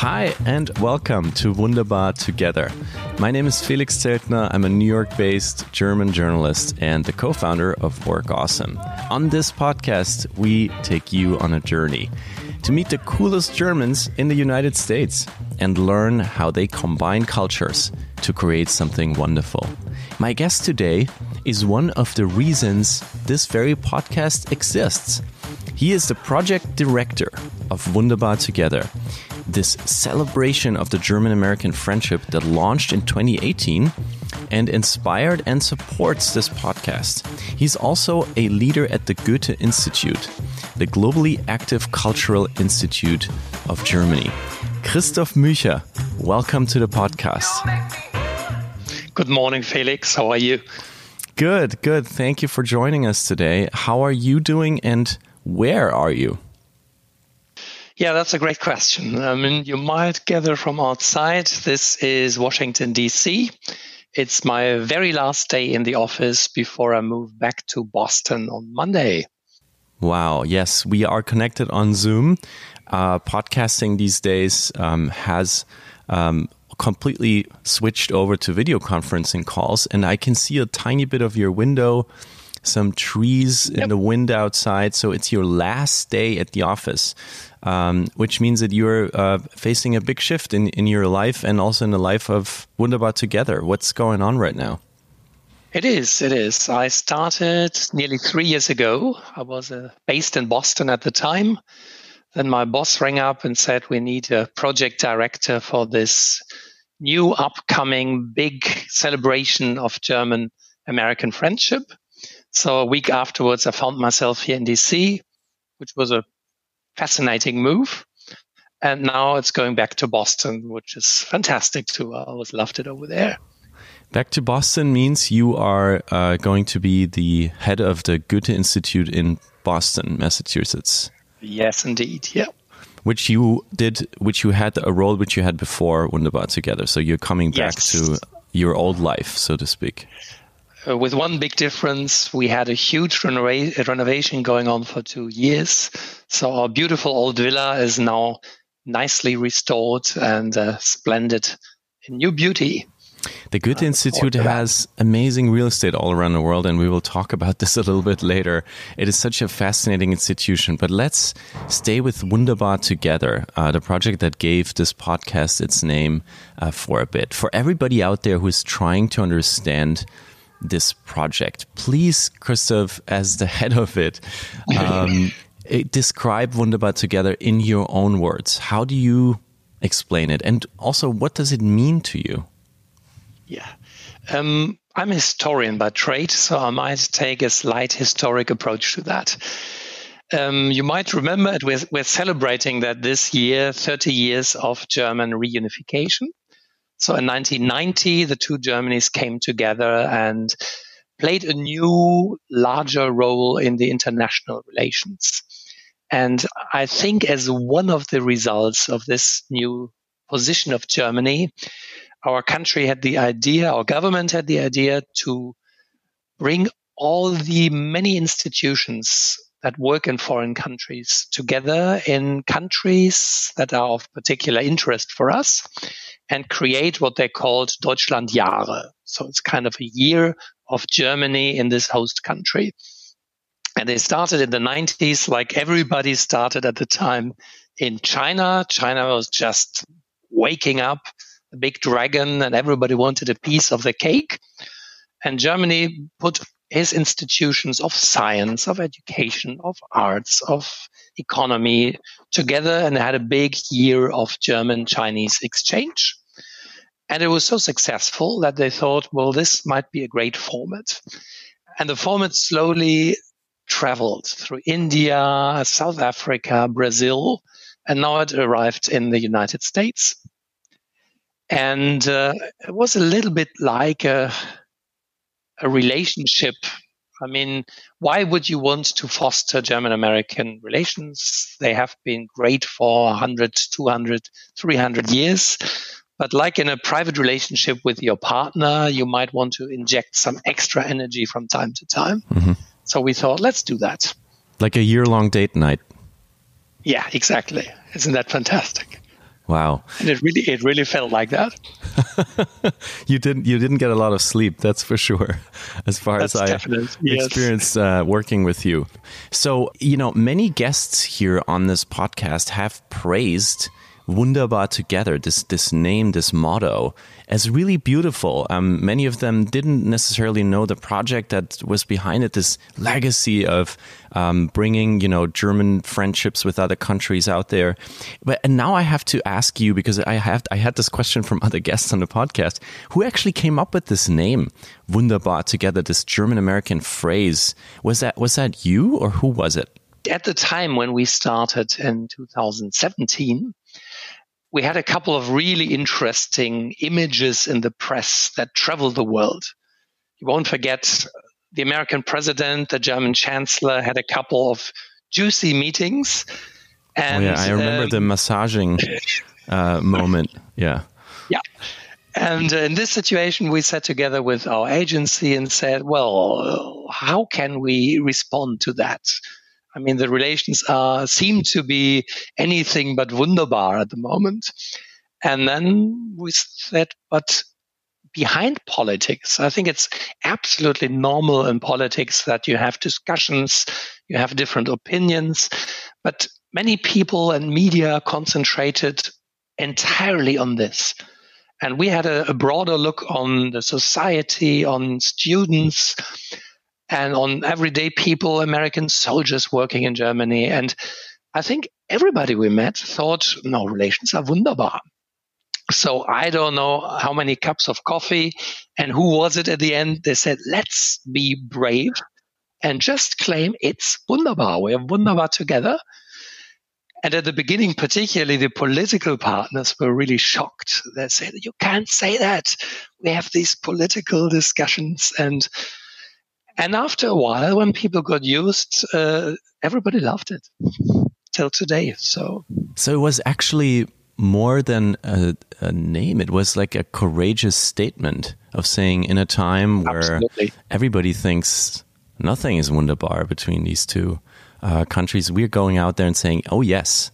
Hi, and welcome to Wunderbar Together. My name is Felix Zeltner. I'm a New York based German journalist and the co founder of Work Awesome. On this podcast, we take you on a journey to meet the coolest Germans in the United States and learn how they combine cultures to create something wonderful. My guest today is one of the reasons this very podcast exists. He is the project director of Wunderbar Together, this celebration of the German American friendship that launched in 2018 and inspired and supports this podcast. He's also a leader at the Goethe Institute, the globally active cultural institute of Germany. Christoph Mücher, welcome to the podcast. Good morning, Felix. How are you? Good, good. Thank you for joining us today. How are you doing and where are you? Yeah, that's a great question. I mean, you might gather from outside. This is Washington, D.C. It's my very last day in the office before I move back to Boston on Monday. Wow. Yes, we are connected on Zoom. Uh, podcasting these days um, has um, completely switched over to video conferencing calls, and I can see a tiny bit of your window some trees yep. in the wind outside. So it's your last day at the office, um, which means that you're uh, facing a big shift in, in your life and also in the life of Wunderbar Together. What's going on right now? It is. It is. I started nearly three years ago. I was uh, based in Boston at the time. Then my boss rang up and said, We need a project director for this new upcoming big celebration of German American friendship. So a week afterwards, I found myself here in DC, which was a fascinating move. And now it's going back to Boston, which is fantastic too. I always loved it over there. Back to Boston means you are uh, going to be the head of the Goethe Institute in Boston, Massachusetts. Yes, indeed. Yeah. Which you did, which you had a role which you had before Wunderbar together. So you're coming back yes. to your old life, so to speak. Uh, with one big difference, we had a huge renova- renovation going on for two years. So our beautiful old villa is now nicely restored and uh, splendid in new beauty. The Goethe Institute has amazing real estate all around the world, and we will talk about this a little bit later. It is such a fascinating institution. But let's stay with Wunderbar together, uh, the project that gave this podcast its name uh, for a bit. For everybody out there who is trying to understand this project. Please, Christoph, as the head of it, um, describe Wunderbar together in your own words. How do you explain it? And also, what does it mean to you? Yeah. Um, I'm a historian by trade, so I might take a slight historic approach to that. Um, you might remember it, we're, celebrating that this year, 30 years of German reunification. So in 1990, the two Germanys came together and played a new, larger role in the international relations. And I think as one of the results of this new position of Germany, our country had the idea, our government had the idea to bring all the many institutions that work in foreign countries together in countries that are of particular interest for us and create what they called Deutschlandjahre. So it's kind of a year of Germany in this host country. And they started in the 90s, like everybody started at the time in China. China was just waking up, a big dragon, and everybody wanted a piece of the cake. And Germany put his institutions of science, of education, of arts, of economy together and had a big year of German Chinese exchange. And it was so successful that they thought, well, this might be a great format. And the format slowly traveled through India, South Africa, Brazil, and now it arrived in the United States. And uh, it was a little bit like a, a relationship. I mean, why would you want to foster German American relations? They have been great for 100, 200, 300 years But like in a private relationship with your partner, you might want to inject some extra energy from time to time. Mm-hmm. So we thought, let's do that. Like a year long date night. Yeah, exactly. Isn't that fantastic? Wow. And it really it really felt like that. you didn't you didn't get a lot of sleep, that's for sure. As far that's as I yes. experienced uh, working with you. So, you know, many guests here on this podcast have praised Wunderbar Together, this, this name, this motto, as really beautiful. Um, many of them didn't necessarily know the project that was behind it, this legacy of um, bringing, you know, German friendships with other countries out there. But and now I have to ask you because I have I had this question from other guests on the podcast who actually came up with this name, Wunderbar Together, this German American phrase. Was that was that you or who was it? At the time when we started in 2017, we had a couple of really interesting images in the press that traveled the world. You won't forget the American president, the German chancellor had a couple of juicy meetings. And, oh, yeah, I remember um, the massaging uh, moment. Yeah. Yeah. And in this situation, we sat together with our agency and said, well, how can we respond to that? I mean, the relations are seem to be anything but wunderbar at the moment. And then we said, but behind politics, I think it's absolutely normal in politics that you have discussions, you have different opinions, but many people and media concentrated entirely on this. And we had a, a broader look on the society, on students, and on everyday people, American soldiers working in Germany. And I think everybody we met thought, no, relations are wunderbar. So I don't know how many cups of coffee and who was it at the end. They said, let's be brave and just claim it's wunderbar. We are wunderbar together. And at the beginning, particularly the political partners were really shocked. They said, you can't say that. We have these political discussions and and after a while, when people got used, uh, everybody loved it till today. So, so it was actually more than a, a, name. It was like a courageous statement of saying, in a time where Absolutely. everybody thinks nothing is wunderbar between these two uh, countries, we're going out there and saying, "Oh yes,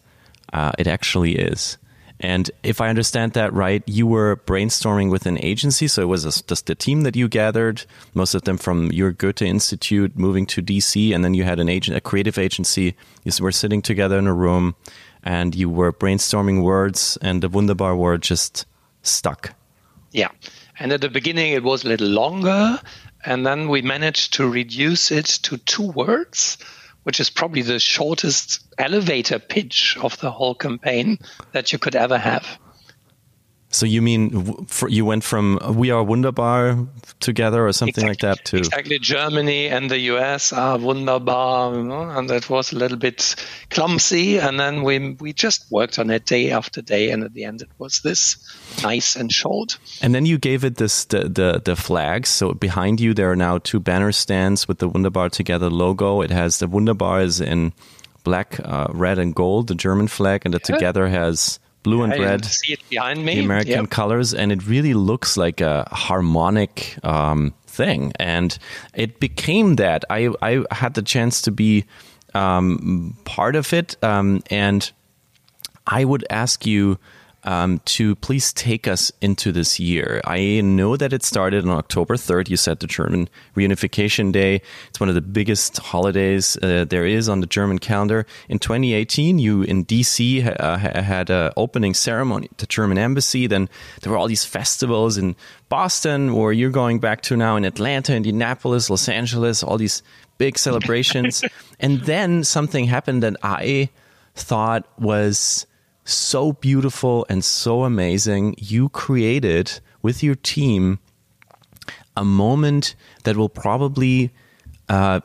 uh, it actually is." And if I understand that right, you were brainstorming with an agency. So it was a, just a team that you gathered, most of them from your Goethe Institute, moving to DC. And then you had an agent, a creative agency. You were sitting together in a room and you were brainstorming words, and the Wunderbar word just stuck. Yeah. And at the beginning, it was a little longer. And then we managed to reduce it to two words which is probably the shortest elevator pitch of the whole campaign that you could ever have. So you mean you went from "We Are Wunderbar" together, or something exactly. like that, to exactly Germany and the US are wunderbar, you know, and that was a little bit clumsy. And then we we just worked on it day after day, and at the end it was this nice and short. And then you gave it this the the, the flags. So behind you there are now two banner stands with the Wunderbar together logo. It has the Wunderbar is in black, uh, red, and gold, the German flag, and the together has blue and red. See it behind me. The American yep. colors, and it really looks like a harmonic um, thing, and it became that. I I had the chance to be um, part of it, um, and I would ask you um, to please take us into this year. I know that it started on October 3rd. You said the German Reunification Day. It's one of the biggest holidays uh, there is on the German calendar. In 2018, you in DC uh, had an opening ceremony at the German embassy. Then there were all these festivals in Boston, where you're going back to now in Atlanta, Indianapolis, Los Angeles, all these big celebrations. and then something happened that I thought was so beautiful and so amazing. You created with your team a moment that will probably, uh,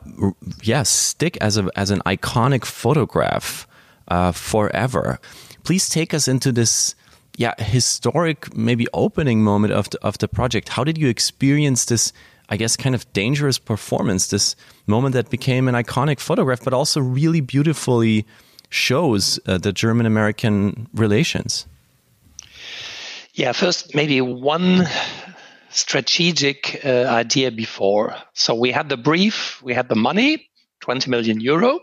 yes, stick as a as an iconic photograph uh, forever. Please take us into this, yeah, historic maybe opening moment of the, of the project. How did you experience this? I guess kind of dangerous performance, this moment that became an iconic photograph, but also really beautifully shows uh, the German American relations. Yeah, first, maybe one strategic uh, idea before. So we had the brief, we had the money, 20 million euro.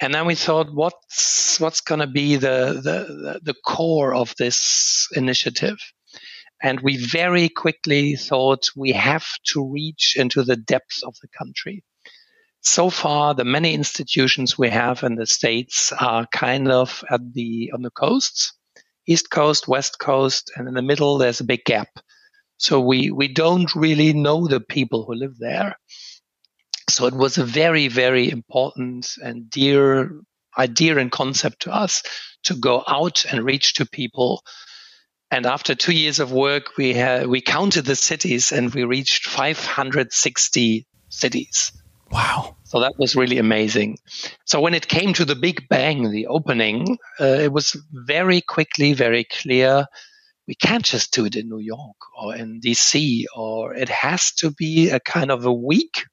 And then we thought, what's what's going to be the, the the core of this initiative? And we very quickly thought we have to reach into the depths of the country. So far, the many institutions we have in the states are kind of at the on the coasts, east coast, west coast, and in the middle there's a big gap. So we we don't really know the people who live there. So it was a very, very important and dear idea and concept to us to go out and reach to people. And after two years of work, we had, we counted the cities and we reached 560 cities. Wow. So that was really amazing. So when it came to the big bang, the opening, uh, it was very quickly, very clear. We can't just do it in New York or in DC, or it has to be a kind of a week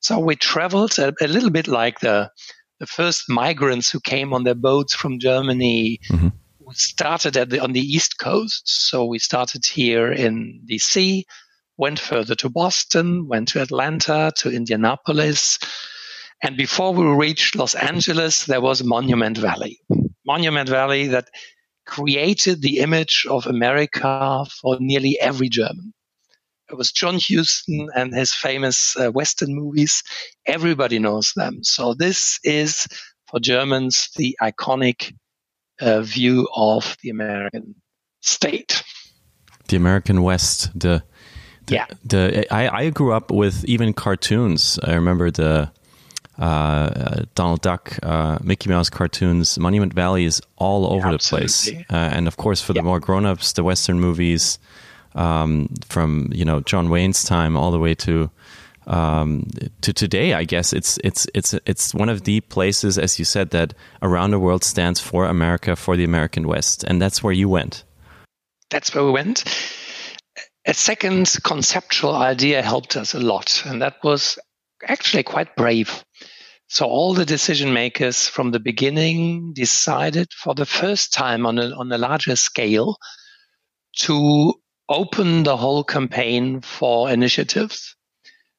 so we traveled a, a little bit like the the first migrants who came on their boats from Germany. Mm-hmm. We started at the, on the East Coast. So we started here in DC, went further to Boston, went to Atlanta, to Indianapolis. And before we reached Los Angeles, there was Monument Valley. Monument Valley that created the image of America for nearly every German. It was John Huston and his famous uh, Western movies. Everybody knows them. So this is for Germans the iconic uh, view of the American state. The American West. The, the yeah. The I, I grew up with even cartoons. I remember the uh, Donald Duck, uh, Mickey Mouse cartoons. Monument Valley is all over yeah, the place, uh, and of course for the more grown-ups, the Western movies um, from you know John Wayne's time all the way to um, to today. I guess it's it's it's it's one of the places, as you said, that around the world stands for America, for the American West, and that's where you went. That's where we went. A second conceptual idea helped us a lot, and that was actually quite brave. So all the decision makers from the beginning decided for the first time on a, on a larger scale to open the whole campaign for initiatives.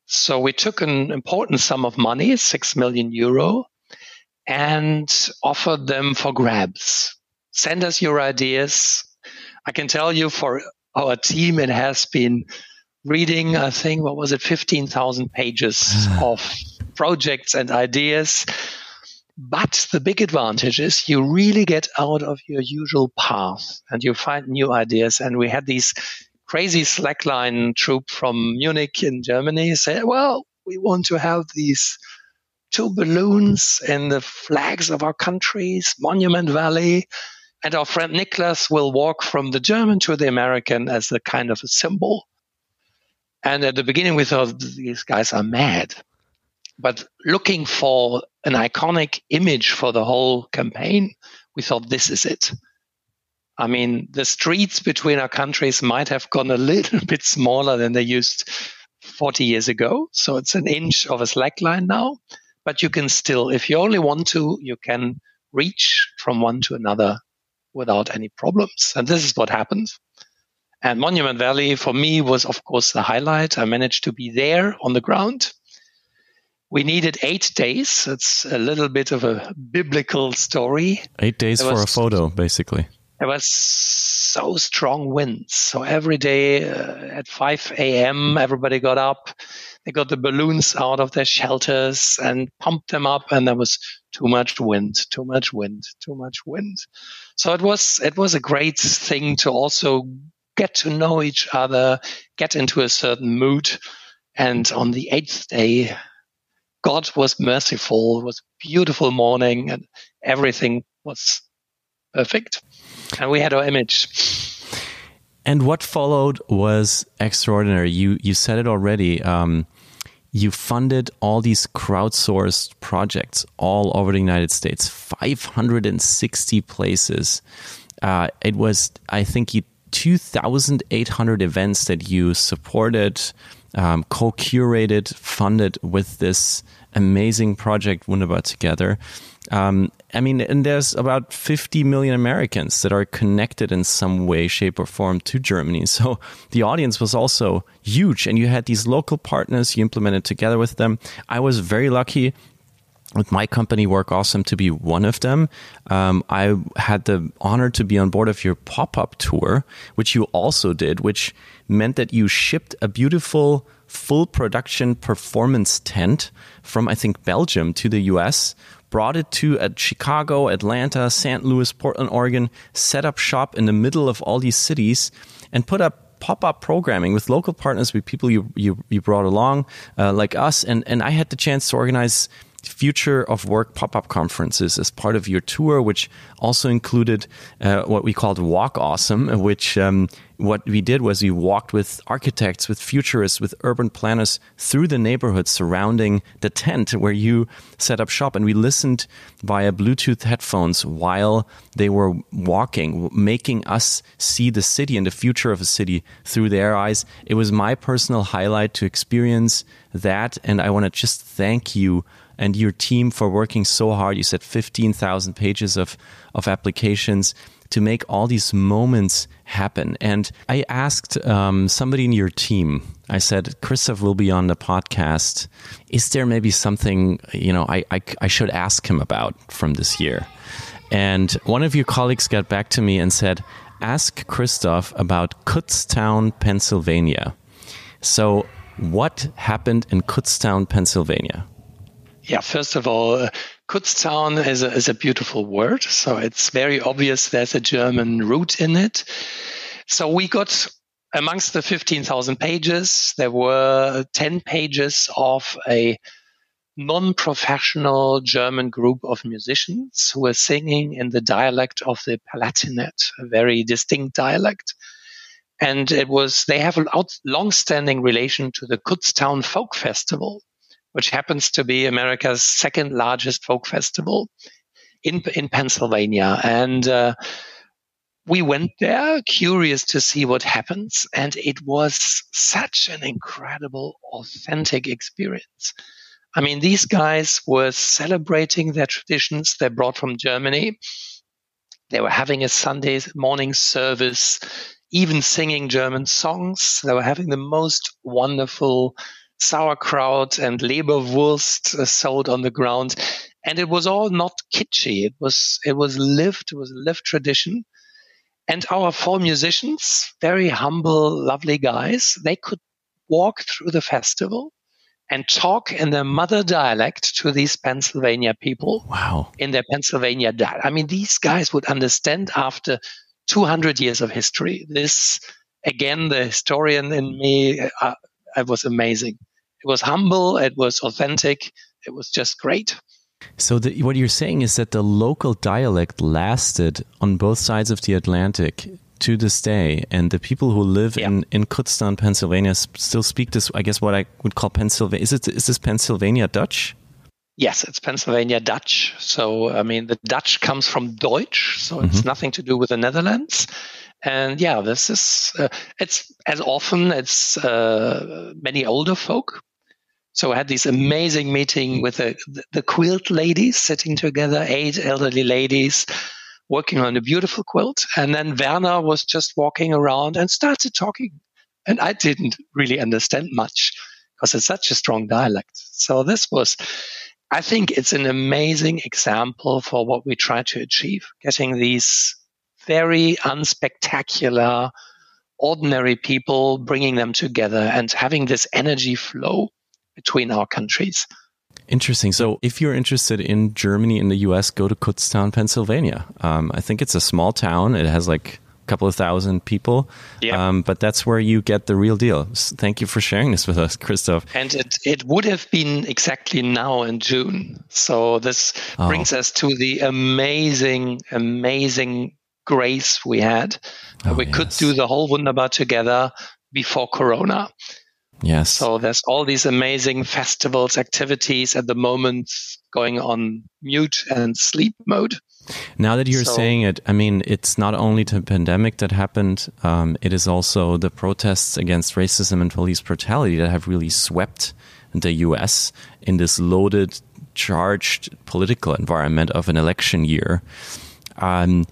So we took an important sum of money, six million euro, and offered them for grabs. Send us your ideas. I can tell you for our team, it has been reading, I think, what was it, 15,000 pages ah. of projects and ideas. But the big advantage is you really get out of your usual path and you find new ideas. And we had these crazy slackline troop from Munich in Germany say, well, we want to have these two balloons in the flags of our countries, Monument Valley. And our friend Niklas will walk from the German to the American as a kind of a symbol. And at the beginning, we thought these guys are mad. But looking for an iconic image for the whole campaign, we thought this is it. I mean, the streets between our countries might have gone a little bit smaller than they used 40 years ago. So it's an inch of a slack line now. But you can still, if you only want to, you can reach from one to another without any problems. And this is what happened. And Monument Valley for me was, of course, the highlight. I managed to be there on the ground we needed eight days. It's a little bit of a biblical story. Eight days for a photo, basically. There was so strong winds. So every day uh, at 5 a.m., everybody got up. They got the balloons out of their shelters and pumped them up, and there was too much wind, too much wind, too much wind. So it was it was a great thing to also get to know each other, get into a certain mood. And on the eighth day, God was merciful. It was beautiful morning and everything was perfect. And we had our image. And what followed was extraordinary. You you said it already. Um, you funded all these crowdsourced projects all over the United States, 560 places. Uh, it was, I think, 2,800 events that you supported um, co-curated, funded with this amazing project Wunderbar together. Um, I mean, and there's about 50 million Americans that are connected in some way, shape, or form to Germany. So the audience was also huge, and you had these local partners you implemented together with them. I was very lucky with my company work awesome to be one of them um, i had the honor to be on board of your pop-up tour which you also did which meant that you shipped a beautiful full production performance tent from i think belgium to the us brought it to uh, chicago atlanta st louis portland oregon set up shop in the middle of all these cities and put up pop-up programming with local partners with people you you, you brought along uh, like us. And and i had the chance to organize future of work pop-up conferences as part of your tour which also included uh, what we called walk awesome which um, what we did was we walked with architects with futurists with urban planners through the neighborhood surrounding the tent where you set up shop. And we listened via bluetooth headphones while they were walking making us see the city and the future of a city through their eyes. It was my personal highlight to experience that. And i want to just thank you and your team for working so hard. You said 15,000 pages of, of applications to make all these moments happen. And I asked um, somebody in your team, I said, Christoph will be on the podcast. Is there maybe something, you know, I, I, I should ask him about from this year? And one of your colleagues got back to me and said, ask Christoph about Kutztown, Pennsylvania. So, what happened in Kutztown, Pennsylvania? Yeah, first of all, uh, Kutztown is a, is a beautiful word. So it's very obvious there's a German root in it. So we got amongst the 15,000 pages, there were 10 pages of a non professional German group of musicians who were singing in the dialect of the Palatinate, a very distinct dialect. And it was, they have a long standing relation to the Kutztown Folk Festival which happens to be America's second largest folk festival in in Pennsylvania, and uh, we went there curious to see what happens, and it was such an incredible, authentic experience. I mean, these guys were celebrating their traditions they brought from Germany. They were having a Sunday morning service, even singing German songs. They were having the most wonderful sauerkraut and Leberwurst uh, sold on the ground. And it was all not kitschy. It was, it was lived, it was a lived tradition. And our four musicians, very humble, lovely guys, they could walk through the festival and talk in their mother dialect to these Pennsylvania people. Wow. In their Pennsylvania dialect. I mean, these guys would understand after 200 years of history. This, again, the historian in me, uh, it was amazing. It was humble. It was authentic. It was just great. So the, what you're saying is that the local dialect lasted on both sides of the Atlantic to this day, and the people who live yeah. in in Kutztown, Pennsylvania, still speak this. I guess what I would call Pennsylvania. Is it is this Pennsylvania Dutch? Yes, it's Pennsylvania Dutch. So I mean, the Dutch comes from Deutsch, so it's mm -hmm. nothing to do with the Netherlands. And yeah, this is uh, it's as often it's uh, many older folk so I had this amazing meeting with the, the quilt ladies sitting together, eight elderly ladies working on a beautiful quilt. And then Werner was just walking around and started talking. And I didn't really understand much because it's such a strong dialect. So this was, I think it's an amazing example for what we try to achieve, getting these very unspectacular, ordinary people, bringing them together and having this energy flow between our countries. Interesting. So, if you're interested in Germany and the US, go to Kutztown, Pennsylvania. Um, I think it's a small town. It has like a couple of thousand people. Yeah. Um, but that's where you get the real deal. Thank you for sharing this with us, Christoph. And it, it would have been exactly now in June. So, this oh. brings us to the amazing, amazing grace we had. Oh, we yes. could do the whole Wunderbar together before Corona. Yes. So there's all these amazing festivals, activities at the moment going on mute and sleep mode. Now that you're so, saying it, I mean, it's not only the pandemic that happened, um, it is also the protests against racism and police brutality that have really swept the US in this loaded, charged political environment of an election year. Um,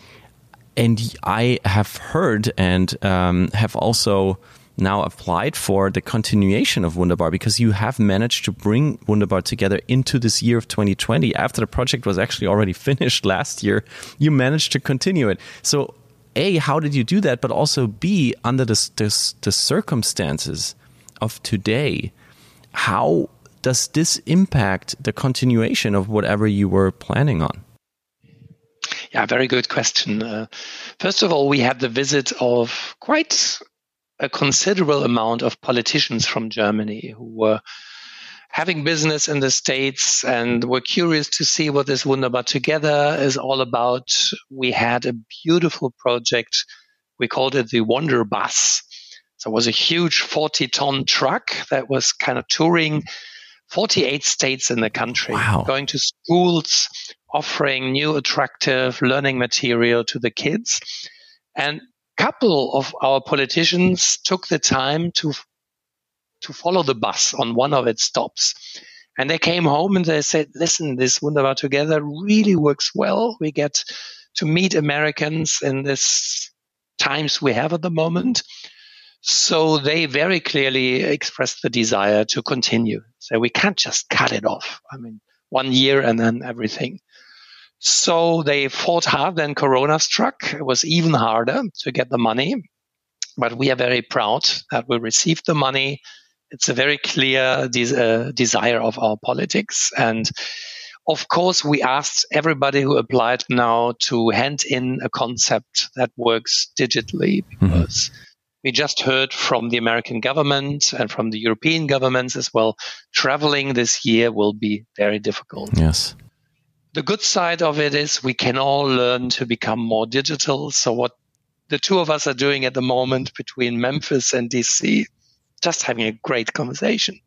and I have heard and um, have also now applied for the continuation of Wunderbar because you have managed to bring Wunderbar together into this year of 2020 after the project was actually already finished last year. You managed to continue it. So, A, how did you do that? But also, B, under the, the, the circumstances of today, how does this impact the continuation of whatever you were planning on? Yeah, very good question. Uh, first of all, we had the visit of quite a considerable amount of politicians from Germany who were having business in the States and were curious to see what this Wunderbar Together is all about. We had a beautiful project. We called it the Wonder Bus. So it was a huge 40 ton truck that was kind of touring 48 states in the country, wow. going to schools, offering new attractive learning material to the kids. And couple of our politicians took the time to to follow the bus on one of its stops. And they came home and they said, listen, this Wunderbar Together really works well. We get to meet Americans in this times we have at the moment. So they very clearly expressed the desire to continue. So we can't just cut it off. I mean, one year and then everything. So they fought hard. Then Corona struck. It was even harder to get the money. But we are very proud that we received the money. It's a very clear uh, desire of our politics. And of course, we asked everybody who applied now to hand in a concept that works digitally mm-hmm. because mm-hmm. we just heard from the American government and from the European governments as well. Traveling this year will be very difficult. Yes the good side of it is we can all learn to become more digital. So what the two of us are doing at the moment between Memphis and DC, just having a great conversation.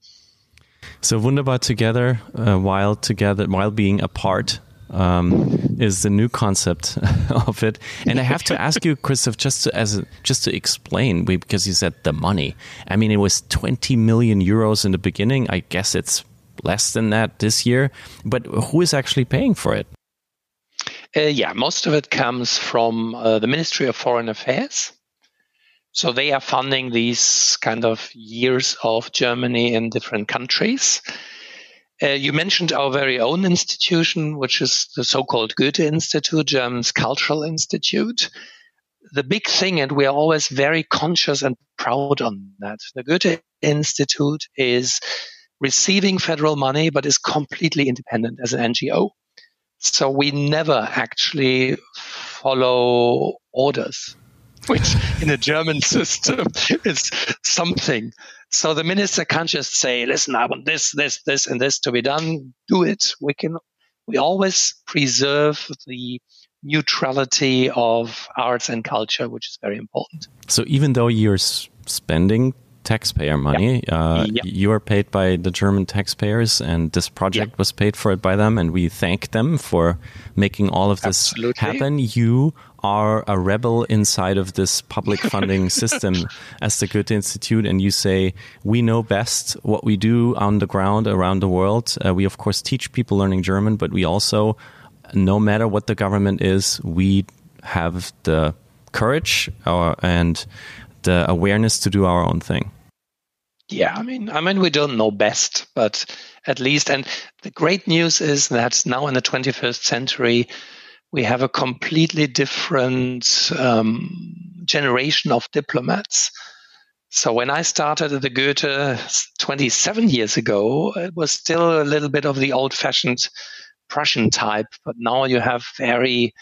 So wunderbar together, uh, while together, while being apart, um, is the new concept of it. And I have to ask you, Christoph, just to, as just to explain, because you said the money. I mean, it was 20 million euros in the beginning. I guess it's less than that this year. But who is actually paying for it? Uh, yeah, most of it comes from uh, the Ministry of Foreign Affairs. So they are funding these kind of years of Germany in different countries. Uh, you mentioned our very own institution, which is the so-called Goethe Institute, German's cultural institute. The big thing, and we are always very conscious and proud on that, the Goethe Institute is receiving federal money, but is completely independent as an NGO. So we never actually follow orders, which in a German system is something. So the minister can't just say, listen, I want this, this, this, and this to be done. Do it. We can, we always preserve the neutrality of arts and culture, which is very important. So even though you're spending taxpayer money. Yeah. Uh, yeah. You are paid by the German taxpayers, and this project yeah. was paid for it by them, and we thank them for making all of this Absolutely. happen. You are a rebel inside of this public funding system as the Goethe Institute, and you say, We know best what we do on the ground around the world. Uh, we, of course, teach people learning German, but we also, no matter what the government is, we have the courage uh, and the awareness to do our own thing. Yeah, I mean, I mean, we don't know best, but at least, and the great news is that now in the 21st century, we have a completely different um, generation of diplomats. So when I started at the Goethe 27 years ago, it was still a little bit of the old-fashioned Prussian type, but now you have very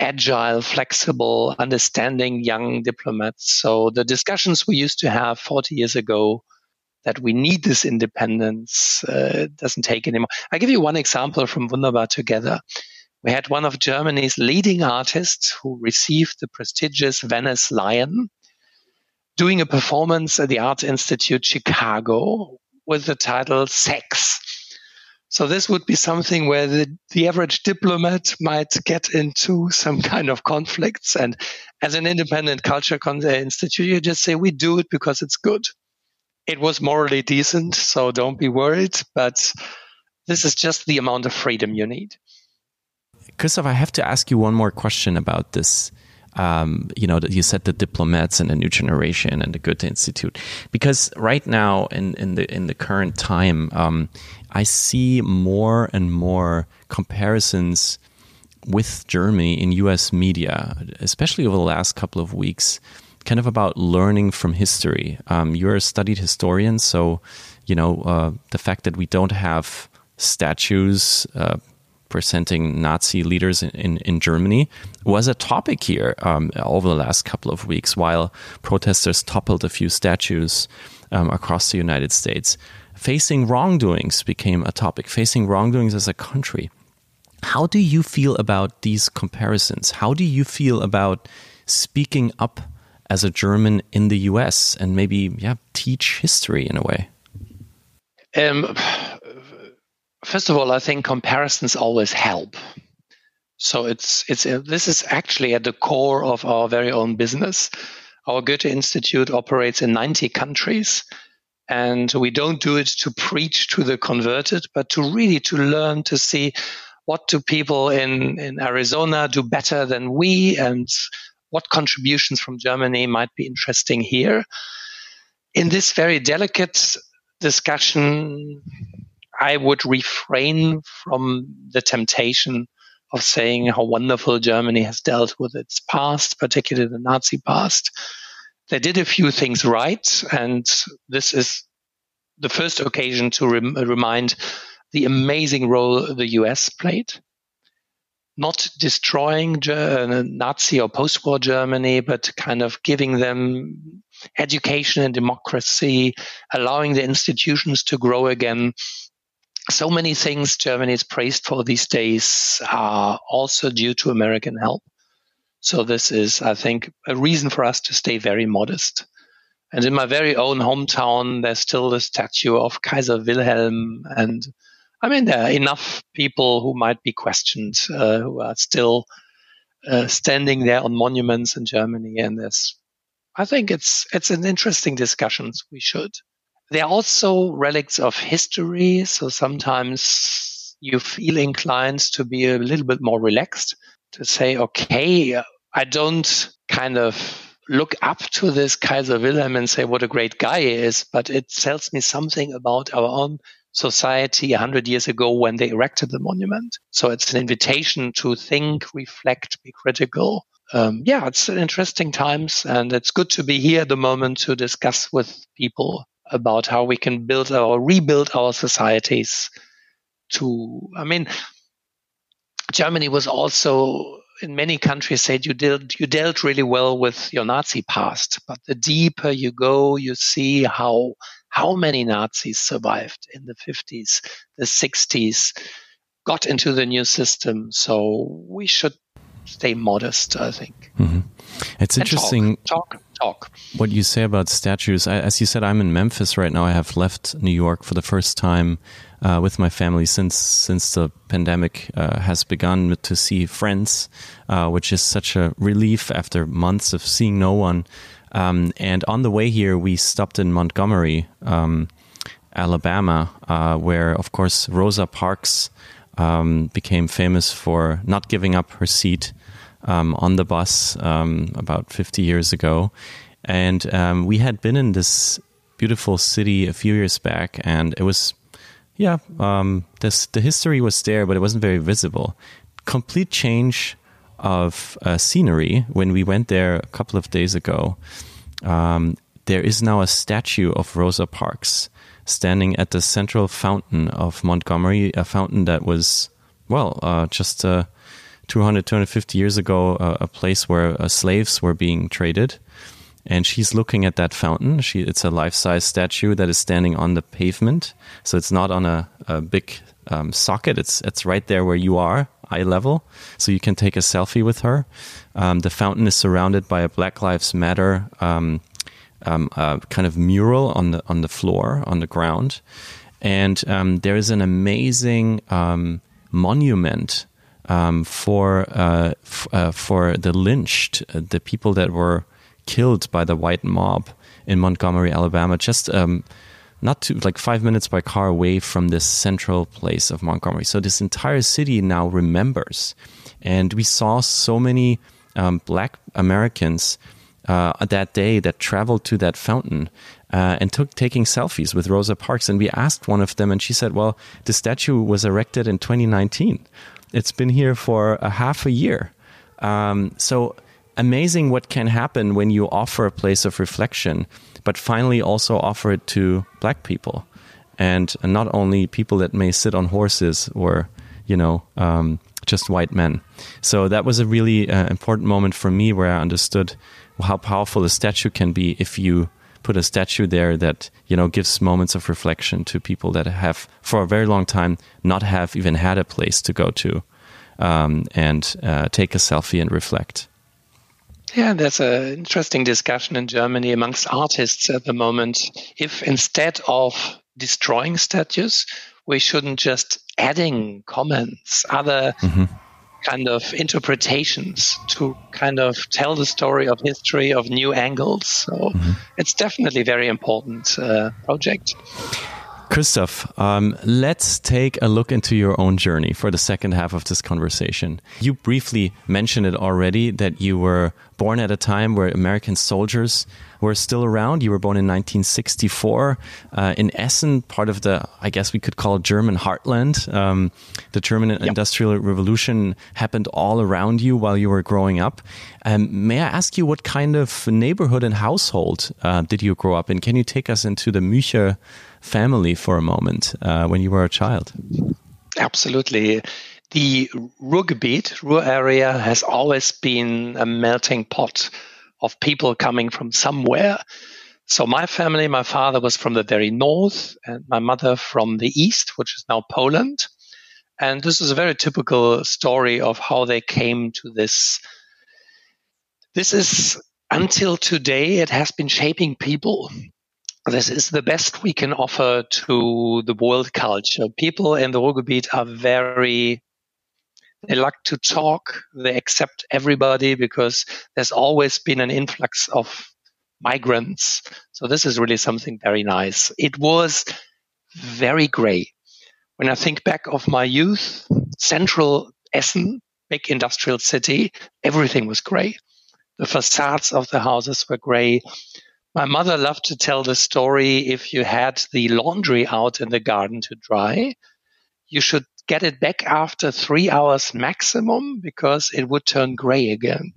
agile, flexible, understanding young diplomats. So the discussions we used to have 40 years ago that we need this independence uh, doesn't take anymore. I give you one example from Wunderbar Together. We had one of Germany's leading artists who received the prestigious Venice Lion doing a performance at the Art Institute Chicago with the title Sex. So this would be something where the, the average diplomat might get into some kind of conflicts. And as an independent culture uh, institute, you just say, we do it because it's good. it was morally decent, so don't be worried. But this is just the amount of freedom you need. Christoph, I have to ask you one more question about this. Um, you know, that you said the diplomats and the new generation and the Goethe Institute, because right now in, in the in the current time, um, I see more and more comparisons with Germany in U.S. media, especially over the last couple of weeks, kind of about learning from history. Um, you're a studied historian, so you know uh, the fact that we don't have statues. Uh, presenting Nazi leaders in, in, Germany was a topic here um, over the last couple of weeks while protesters toppled a few statues um, across the United States. Facing wrongdoings became a topic, facing wrongdoings as a country. How do you feel about these comparisons? How do you feel about speaking up as a German in the US and maybe yeah, teach history in a way? Um, first of all, I think comparisons always help. So it's it's uh, this is actually at the core of our very own business. Our Goethe Institute operates in 90 countries, and we don't do it to preach to the converted, but to really to learn to see what do people in, in Arizona do better than we and what contributions from Germany might be interesting here. In this very delicate discussion, I would refrain from the temptation of saying how wonderful Germany has dealt with its past, particularly the Nazi past. They did a few things right, and this is the first occasion to rem- remind the amazing role the US played. Not destroying uh, Nazi or post war Germany, but kind of giving them education and democracy, allowing the institutions to grow again. So many things Germany is praised for these days are also due to American help. So, this is, I think, a reason for us to stay very modest. And in my very own hometown, there's still the statue of Kaiser Wilhelm and I mean, there are enough people who might be questioned uh, who are still uh, standing there on monuments in Germany, and there's, I think it's it's an interesting discussion. We should. There are also relics of history, so sometimes you feel inclined to be a little bit more relaxed to say, okay, I don't kind of look up to this Kaiser Wilhelm and say what a great guy he is, but it tells me something about our own society 100 years ago when they erected the monument. So it's an invitation to think, reflect, be critical. Um, yeah, it's interesting times, and it's good to be here at the moment to discuss with people about how we can build or rebuild our societies. To, I mean, Germany was also in many countries said you dealt you dealt really well with your Nazi past, but the deeper you go, you see how how many Nazis survived in the 50s, the 60s, got into the new system. So we should stay modest, I think. Mm-hmm. It's interesting. Talk, talk, talk, What you say about statues. As you said, I'm in Memphis right now. I have left New York for the first time uh, with my family since since the pandemic uh, has begun to see friends, uh, which is such a relief after months of seeing no one. Um, and on the way here, we stopped in Montgomery, um, Alabama, uh, where, of course, Rosa Parks um, became famous for not giving up her seat um, on the bus um, about 50 years ago. And um, we had been in this beautiful city a few years back, and it was, yeah, this, the history was there, but it wasn't very visible. Complete change of uh, scenery when we went there a couple of days ago. Um, there is now a statue of Rosa Parks standing at the central fountain of Montgomery, a fountain that was, well, uh, just uh, 200, 250 years ago, uh, a place where uh, slaves were being traded. And she's looking at that fountain. She, it's a life size statue that is standing on the pavement. So it's not on a, a big um, socket, it's, it's right there where you are eye level, so you can take a selfie with her. Um, the fountain is surrounded by a Black Lives Matter um, um, uh, kind of mural on the on the floor on the ground, and um, there is an amazing um, monument um, for uh, f- uh, for the lynched, uh, the people that were killed by the white mob in Montgomery, Alabama, just um, not too like five minutes by car away from this central place of Montgomery. So this entire city now remembers, and we saw so many um, Black Americans uh, that day that traveled to that fountain uh, and took taking selfies with Rosa Parks. And we asked one of them, and she said, "Well, the statue was erected in 2019. It's been here for a half a year." Um, so amazing what can happen when you offer a place of reflection, but finally also offer it to black people, and not only people that may sit on horses or you know um, just white men. So that was a really uh, important moment for me where I understood how powerful a statue can be if you put a statue there that you know gives moments of reflection to people that have for a very long time not have even had a place to go to um, and uh, take a selfie and reflect. Yeah, there's an interesting discussion in Germany amongst artists at the moment. If instead of destroying statues, we shouldn't just adding comments, other mm-hmm kind of interpretations to kind of tell the story of history of new angles. So mm-hmm. it's definitely a very important uh, project. Christoph, um, let's take a look into your own journey for the second half of this conversation. You briefly mentioned it already that you were born at a time where American soldiers were still around. You were born in 1964 uh, in Essen, part of the, I guess we could call German heartland. Um, the German yep. Industrial Revolution happened all around you while you were growing up. Um, may I ask you what kind of neighborhood and household uh, did you grow up in? Can you take us into the Mücher family for a moment uh, when you were a child? Absolutely. The Ruhrgebiet, Ruhr area, has always been a melting pot of people coming from somewhere. So my family, my father was from the very north and my mother from the east, which is now Poland. And this is a very typical story of how they came to this. This is until today, it has been shaping people. This is the best we can offer to the world culture. People in the Ruhrgebiet are very they like to talk. They accept everybody because there's always been an influx of migrants. So this is really something very nice. It was very gray. When I think back of my youth, central Essen, big industrial city, everything was gray. The facades of the houses were gray. My mother loved to tell the story if you had the laundry out in the garden to dry, you should get it back after three hours maximum because it would turn gray again.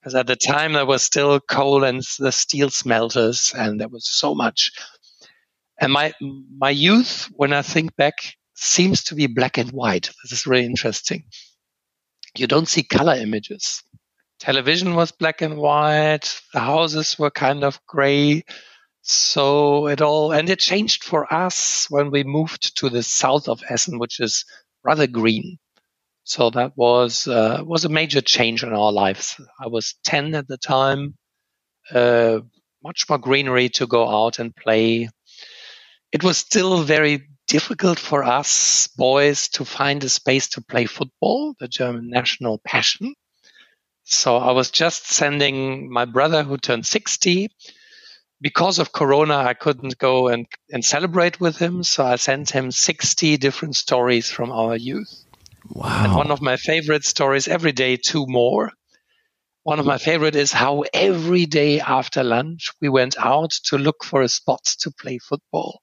Because at the time there was still coal and the steel smelters, and there was so much. And my my youth, when I think back, seems to be black and white. This is really interesting. You don't see color images. Television was black and white. The houses were kind of gray. So it all, and it changed for us when we moved to the south of Essen, which is rather green. So that was uh, was a major change in our lives. I was ten at the time. Uh, much more greenery to go out and play. It was still very difficult for us boys to find a space to play football, the German national passion. So I was just sending my brother, who turned 60, because of Corona, I couldn't go and, and celebrate with him. So I sent him 60 different stories from our youth. Wow. And one of my favorite stories, every day, two more. One of my favorite is how every day after lunch, we went out to look for a spot to play football.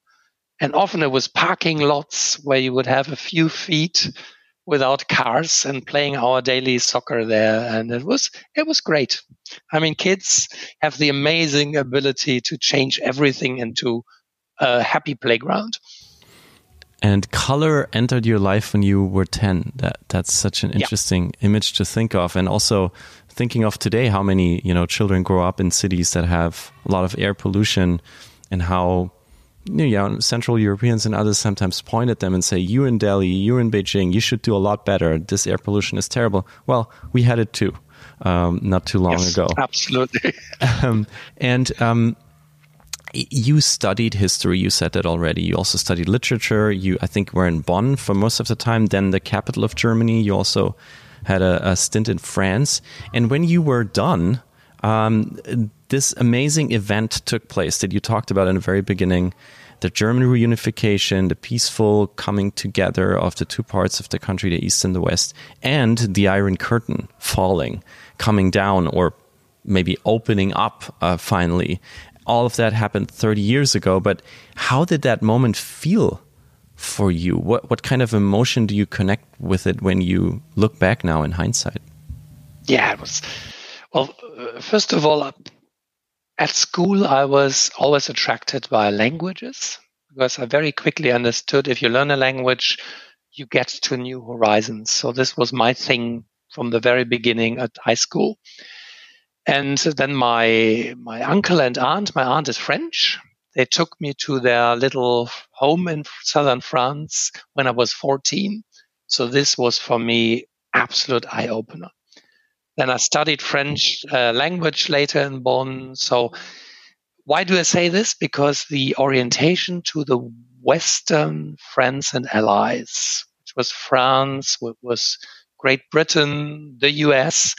And often it was parking lots where you would have a few feet without cars and playing our daily soccer there. And it was, it was great. I mean, kids have the amazing ability to change everything into a happy playground. And color entered your life when you were 10. That that's such an interesting yeah. image to think of. And also thinking of today how many, you know, children grow up in cities that have a lot of air pollution and how yeah, Central Europeans and others sometimes point at them and say, "You in Delhi, you in Beijing, you should do a lot better. This air pollution is terrible." Well, we had it too um, not too long yes, ago. Absolutely. Um, and um, you studied history. You said that already. You also studied literature. You, I think, were in Bonn for most of the time. Then the capital of Germany. You also had a, a stint in France. And when you were done, Um, this amazing event took place that you talked about in the very beginning the German reunification, the peaceful coming together of the two parts of the country, the East and the West, and the Iron Curtain falling, coming down, or maybe opening up uh, finally. All of that happened 30 years ago, but how did that moment feel for you? What, what kind of emotion do you connect with it when you look back now in hindsight? Yeah, it was. Well, uh, first of all, at school, I was always attracted by languages because I very quickly understood if you learn a language, you get to new horizons. So this was my thing from the very beginning at high school. And then my my uncle and aunt, my aunt is French. They took me to their little home in southern France when I was 14. So this was for me absolute eye opener. Then I studied French uh, language later in Bonn. So why do I say this? Because the orientation to the Western friends and allies, which was France, which was Great Britain, the US,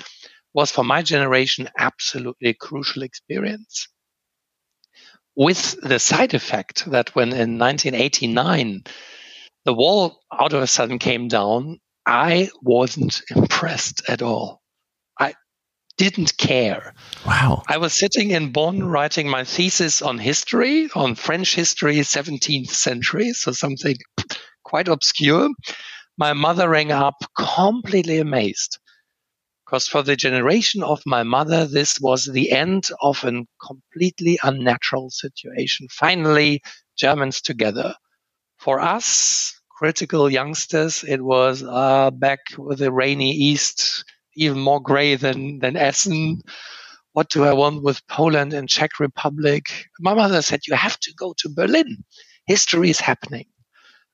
was for my generation absolutely a crucial experience. With the side effect that when in 1989 the wall out of a sudden came down, I wasn't impressed at all didn't care. Wow. I was sitting in Bonn writing my thesis on history, on French history, 17th century, so something quite obscure. My mother rang up completely amazed. Because for the generation of my mother, this was the end of a completely unnatural situation. Finally, Germans together. For us, critical youngsters, it was uh, back with the rainy East even more gray than than Essen. What do I want with Poland and Czech Republic? My mother said, "You have to go to Berlin. History is happening."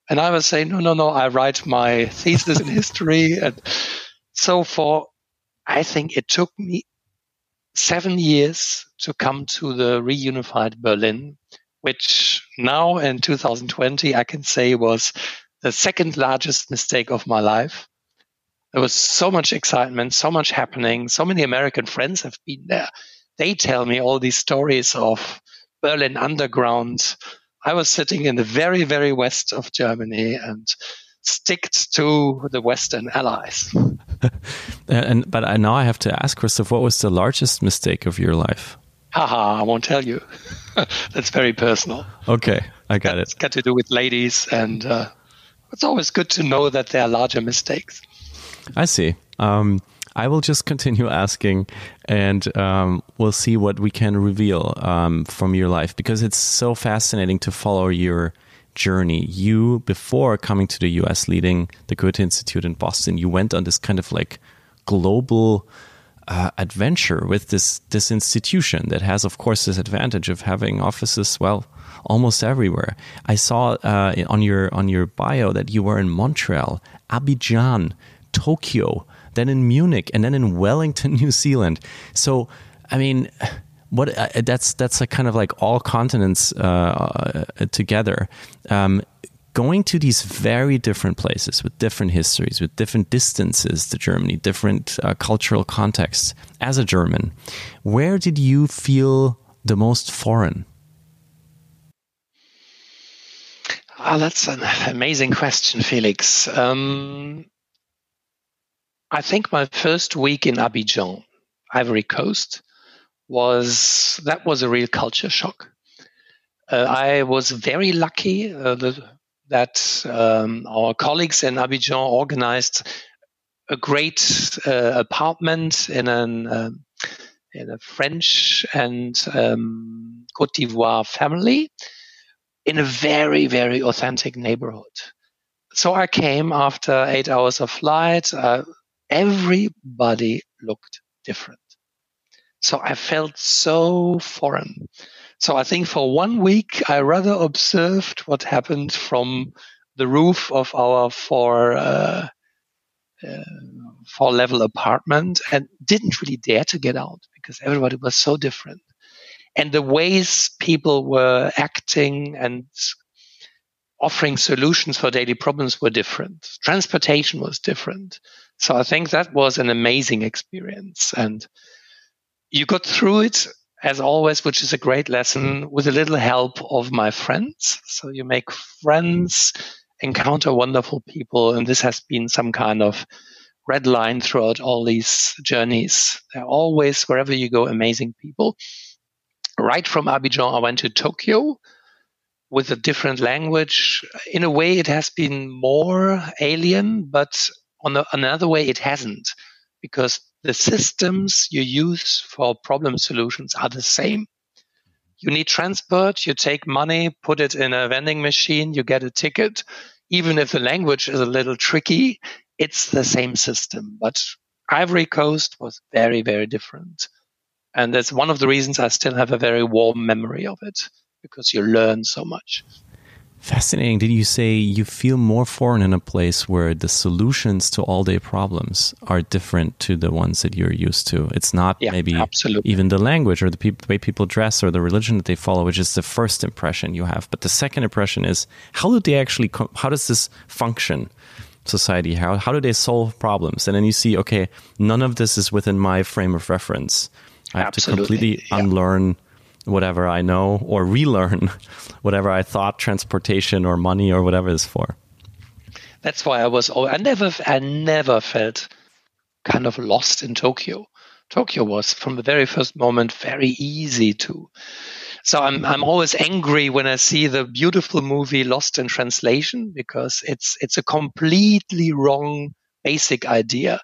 And I was saying, "No, no, no. I write my thesis in history." And so for, I think it took me seven years to come to the reunified Berlin, which now in 2020 I can say was the second largest mistake of my life there was so much excitement, so much happening. So many American friends have been there. They tell me all these stories of Berlin Underground. I was sitting in the very, very west of Germany and sticked to the Western allies. and but I, now I have to ask, Christoph, what was the largest mistake of your life? Haha, I won't tell you. That's very personal. Okay, I got That's it. It's got to do with ladies, and uh, it's always good to know that there are larger mistakes. I see. Um, I will just continue asking, and um, we'll see what we can reveal um, from your life because it's so fascinating to follow your journey. You, before coming to the US, leading the Goethe Institute in Boston, you went on this kind of like global uh, adventure with this this institution that has, of course, this advantage of having offices well almost everywhere. I saw uh, on your on your bio that you were in Montreal, Abidjan, Tokyo, then in Munich, and then in Wellington, New Zealand. So, I mean, what uh, that's that's a kind of like all continents uh, uh, together. Um, going to these very different places with different histories, with different distances to Germany, different uh, cultural contexts. As a German, where did you feel the most foreign? Oh, that's an amazing question, Felix. Um, I think my first week in Abidjan, Ivory Coast, was that was a real culture shock. Uh, I was very lucky uh, the, that um, our colleagues in Abidjan organized a great uh, apartment in an um, in a French and um, Cote d'Ivoire family in a very very authentic neighborhood. So I came after eight hours of flight. Everybody looked different. So I felt so foreign. So I think for one week, I rather observed what happened from the roof of our four, uh, uh, four level apartment and didn't really dare to get out because everybody was so different. And the ways people were acting and offering solutions for daily problems were different. Transportation was different. So I think that was an amazing experience. And you got through it as always, which is a great lesson with a little help of my friends. So you make friends, encounter wonderful people. And this has been some kind of red line throughout all these journeys. There are always, wherever you go, amazing people. Right from Abidjan, I went to Tokyo with a different language. In a way, it has been more alien, but on the, another way, it hasn't because the systems you use for problem solutions are the same. You need transport, you take money, put it in a vending machine, you get a ticket. Even if the language is a little tricky, it's the same system. But Ivory Coast was very, very different. And that's one of the reasons I still have a very warm memory of it because you learn so much. Fascinating. Did you say you feel more foreign in a place where the solutions to all day problems are different to the ones that you're used to? It's not yeah, maybe absolutely. even the language or the, the, way people dress or the religion that they follow, which is the first impression you have. But the second impression is how do they actually, how does this function? Society, how, how do they solve problems? And then you see, okay, none of this is within my frame of reference. I have absolutely. to completely yeah. unlearn whatever I know or relearn whatever I thought transportation or money or whatever is for. That's why I was. I never, I never felt kind of lost in Tokyo. Tokyo was from the very first moment very easy to. So I'm I'm always angry when I see the beautiful movie Lost in Translation because it's it's a completely wrong basic idea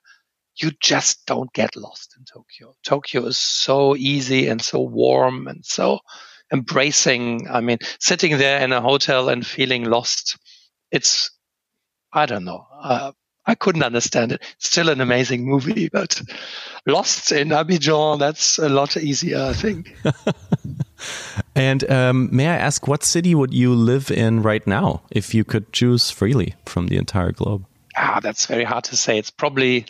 you just don't get lost in Tokyo. Tokyo is so easy and so warm and so embracing. I mean, sitting there in a hotel and feeling lost, it's, I don't know. Uh, I couldn't understand it. Still an amazing movie, but Lost in Abidjan, that's a lot easier, I think. and um, may I ask, what city would you live in right now if you could choose freely from the entire globe? Ah, that's very hard to say. It's probably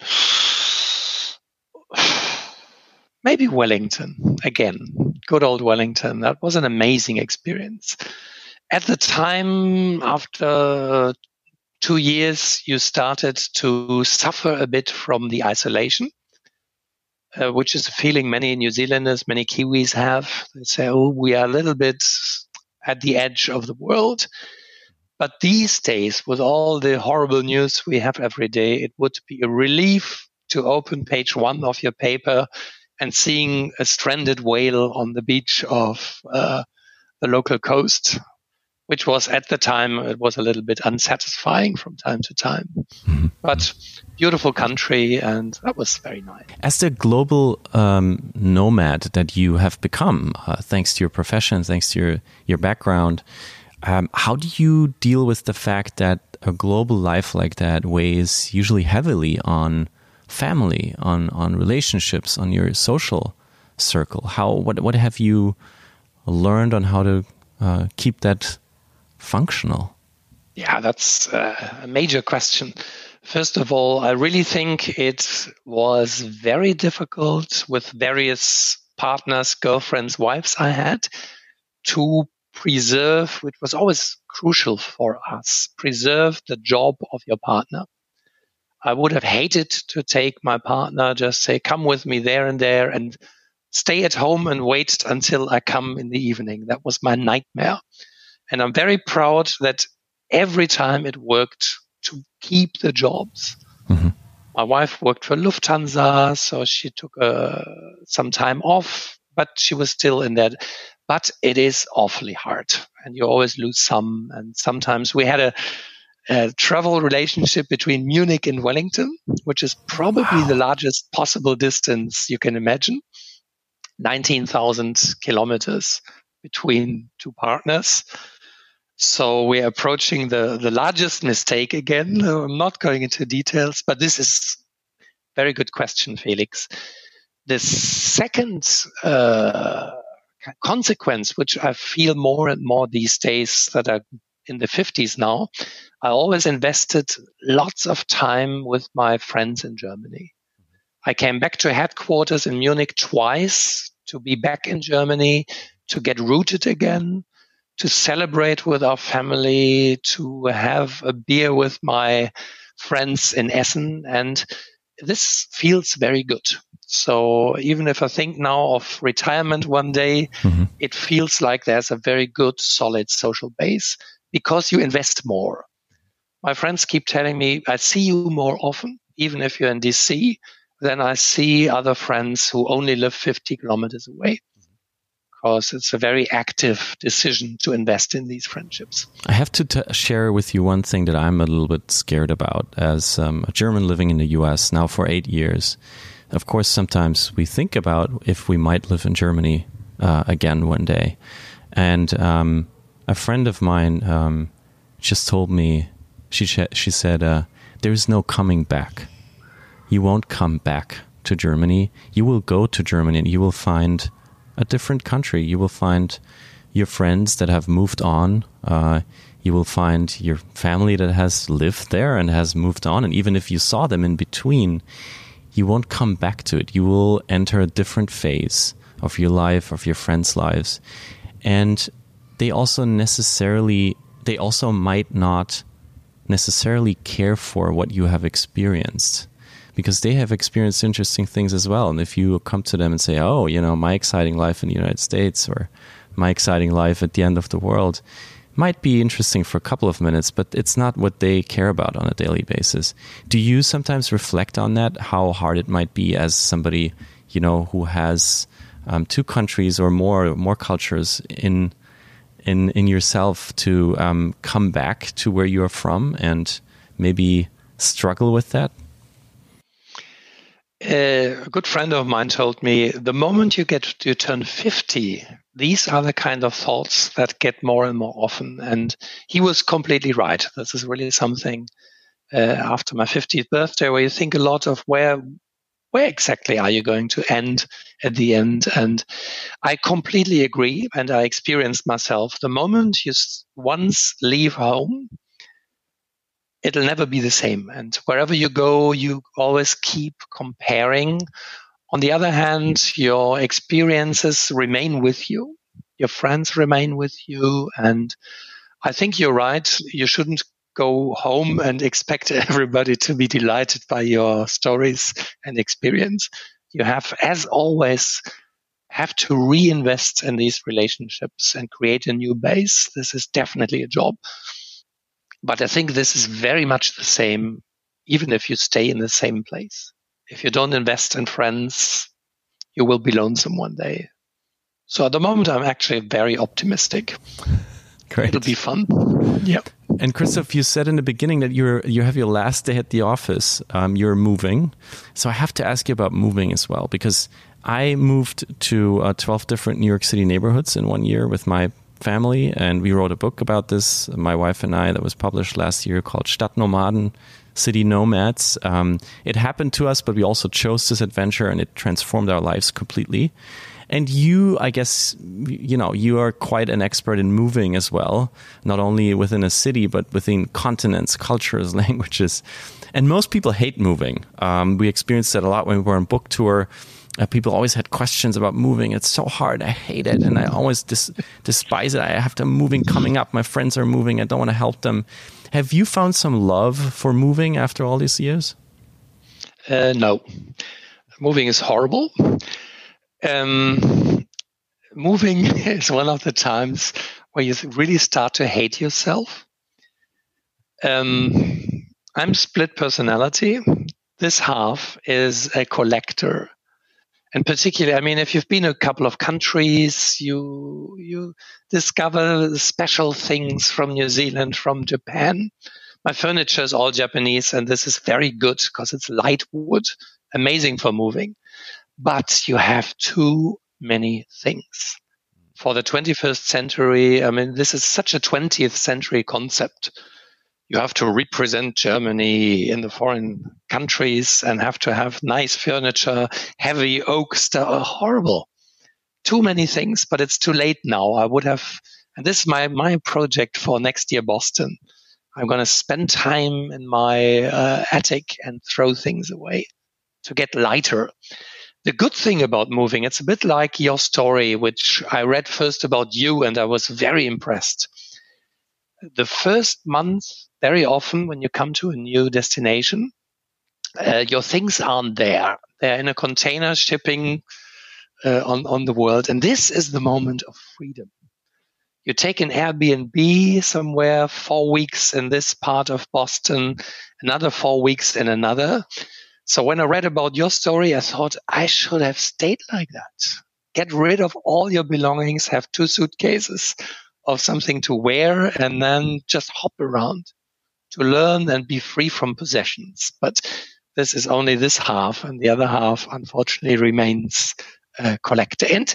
maybe Wellington again. Good old Wellington. That was an amazing experience. At the time, after two years, you started to suffer a bit from the isolation, uh, which is a feeling many New Zealanders, many Kiwis have. They say, oh, we are a little bit at the edge of the world. But these days, with all the horrible news we have every day, it would be a relief to open page one of your paper and seeing a stranded whale on the beach of uh, the local coast, which was at the time it was a little bit unsatisfying from time to time. Mm-hmm. But beautiful country, and that was very nice. As the global um, nomad that you have become, uh, thanks to your profession, thanks to your your background, um, how do you deal with the fact that a global life like that weighs usually heavily on family, on on relationships, on your social circle? How what what have you learned on how to uh, keep that functional? Yeah, that's uh, a major question. First of all, I really think it was very difficult with various partners, girlfriends, wives I had to preserve, which was always crucial for us, preserve the job of your partner. I would have hated to take my partner, just say, come with me there and there and stay at home and wait until I come in the evening. That was my nightmare. And I'm very proud that every time it worked to keep the jobs. Mm-hmm. My wife worked for Lufthansa, so she took uh, some time off, but she was still in that. But it is awfully hard, and you always lose some. And sometimes we had a a travel relationship between Munich and Wellington, which is probably wow. the largest possible distance you can imagine 19,000 kilometers between two partners. So we're approaching the, the largest mistake again. I'm not going into details, but this is very good question, Felix. The second uh, consequence, which I feel more and more these days that are in the 50s now, I always invested lots of time with my friends in Germany. I came back to headquarters in Munich twice to be back in Germany, to get rooted again, to celebrate with our family, to have a beer with my friends in Essen. And this feels very good. So even if I think now of retirement one day, mm-hmm. it feels like there's a very good, solid social base because you invest more. My friends keep telling me, I see you more often, even if you're in DC, than I see other friends who only live 50 kilometers away because it's a very active decision to invest in these friendships. I have to t- share with you one thing that I'm a little bit scared about as um, a German living in the US now for eight years. Of course, sometimes we think about if we might live in Germany uh, again one day. And um, a friend of mine um, just told me, she, she said, uh, There's no coming back. You won't come back to Germany. You will go to Germany and you will find a different country. You will find your friends that have moved on. Uh, you will find your family that has lived there and has moved on. And even if you saw them in between, you won't come back to it. You will enter a different phase of your life, of your friends' lives. And they also necessarily, they also might not necessarily care for what you have experienced because they have experienced interesting things as well. And if you come to them and say, "Oh, you know, my exciting life in the United States or my exciting life at the end of the world," might be interesting for a couple of minutes, but it's not what they care about on a daily basis. Do you sometimes reflect on that? How hard it might be as somebody, you know, who has um, two countries or more more cultures in in in yourself to um, come back to where you are from and maybe struggle with that? a good friend of mine told me the moment you get to turn 50 these are the kind of thoughts that get more and more often and he was completely right this is really something uh, after my 50th birthday where you think a lot of where where exactly are you going to end at the end and i completely agree and i experienced myself the moment you once leave home it'll never be the same. And wherever you go, you always keep comparing. On the other hand, your experiences remain with you, your friends remain with you. And I think you're right. You shouldn't go home mm. and expect everybody to be delighted by your stories and experience. You have, as always, have to reinvest in these relationships and create a new base. This is definitely a job. But I think this is very much the same, even if you stay in the same place. If you don't invest in friends, you will be lonesome one day. So at the moment, I'm actually very optimistic. Great. It'll be fun. Yeah. And Christoph, you said in the beginning that you're you have your last day at the office. Um, you're moving, so I have to ask you about moving as well because I moved to uh, 12 different New York City neighborhoods in one year with my family, and we wrote a book about this, my wife and I, that was published last year called Stadtnomaden, City Nomads. Um, it happened to us, but we also chose this adventure, and it transformed our lives completely. And you, I guess, you know, you are quite an expert in moving as well, not only within a city, but within continents, cultures, languages. And most people hate moving. Um, we experienced that a lot when we were on book tour uh, people always had questions about moving. It's so hard. I hate it, and I always dis- despise it. I have to moving coming up. My friends are moving. I don't want to help them. Have you found some love for moving after all these years? Uh, no, moving is horrible. Um, moving is one of the times where you really start to hate yourself. Um, I'm split personality. This half is a collector and particularly, I mean, if you've been a couple of countries, you you discover special things from New Zealand, from Japan. My furniture is all Japanese, and this is very good because it's light wood, amazing for moving. But you have too many things. For the 21st century, I mean, this is such a 20th century concept you have to represent Germany in the foreign countries and have to have nice furniture, heavy oak stuff. Horrible. Too many things, but it's too late now. I would have, and this is my, my project for next year, Boston. I'm going to spend time in my uh, attic and throw things away to get lighter. The good thing about moving, it's a bit like your story, which I read first about you and I was very impressed. The first month very often when you come to a new destination, uh, your things aren't there. They're in a container shipping uh, on, on the world. And this is the moment of freedom. You take an Airbnb somewhere, four weeks in this part of Boston, another four weeks in another. So when I read about your story, I thought I should have stayed like that. Get rid of all your belongings, have two suitcases of something to wear, and then just hop around to learn and be free from possessions. But this is only this half, and the other half, unfortunately, remains uh, collector. And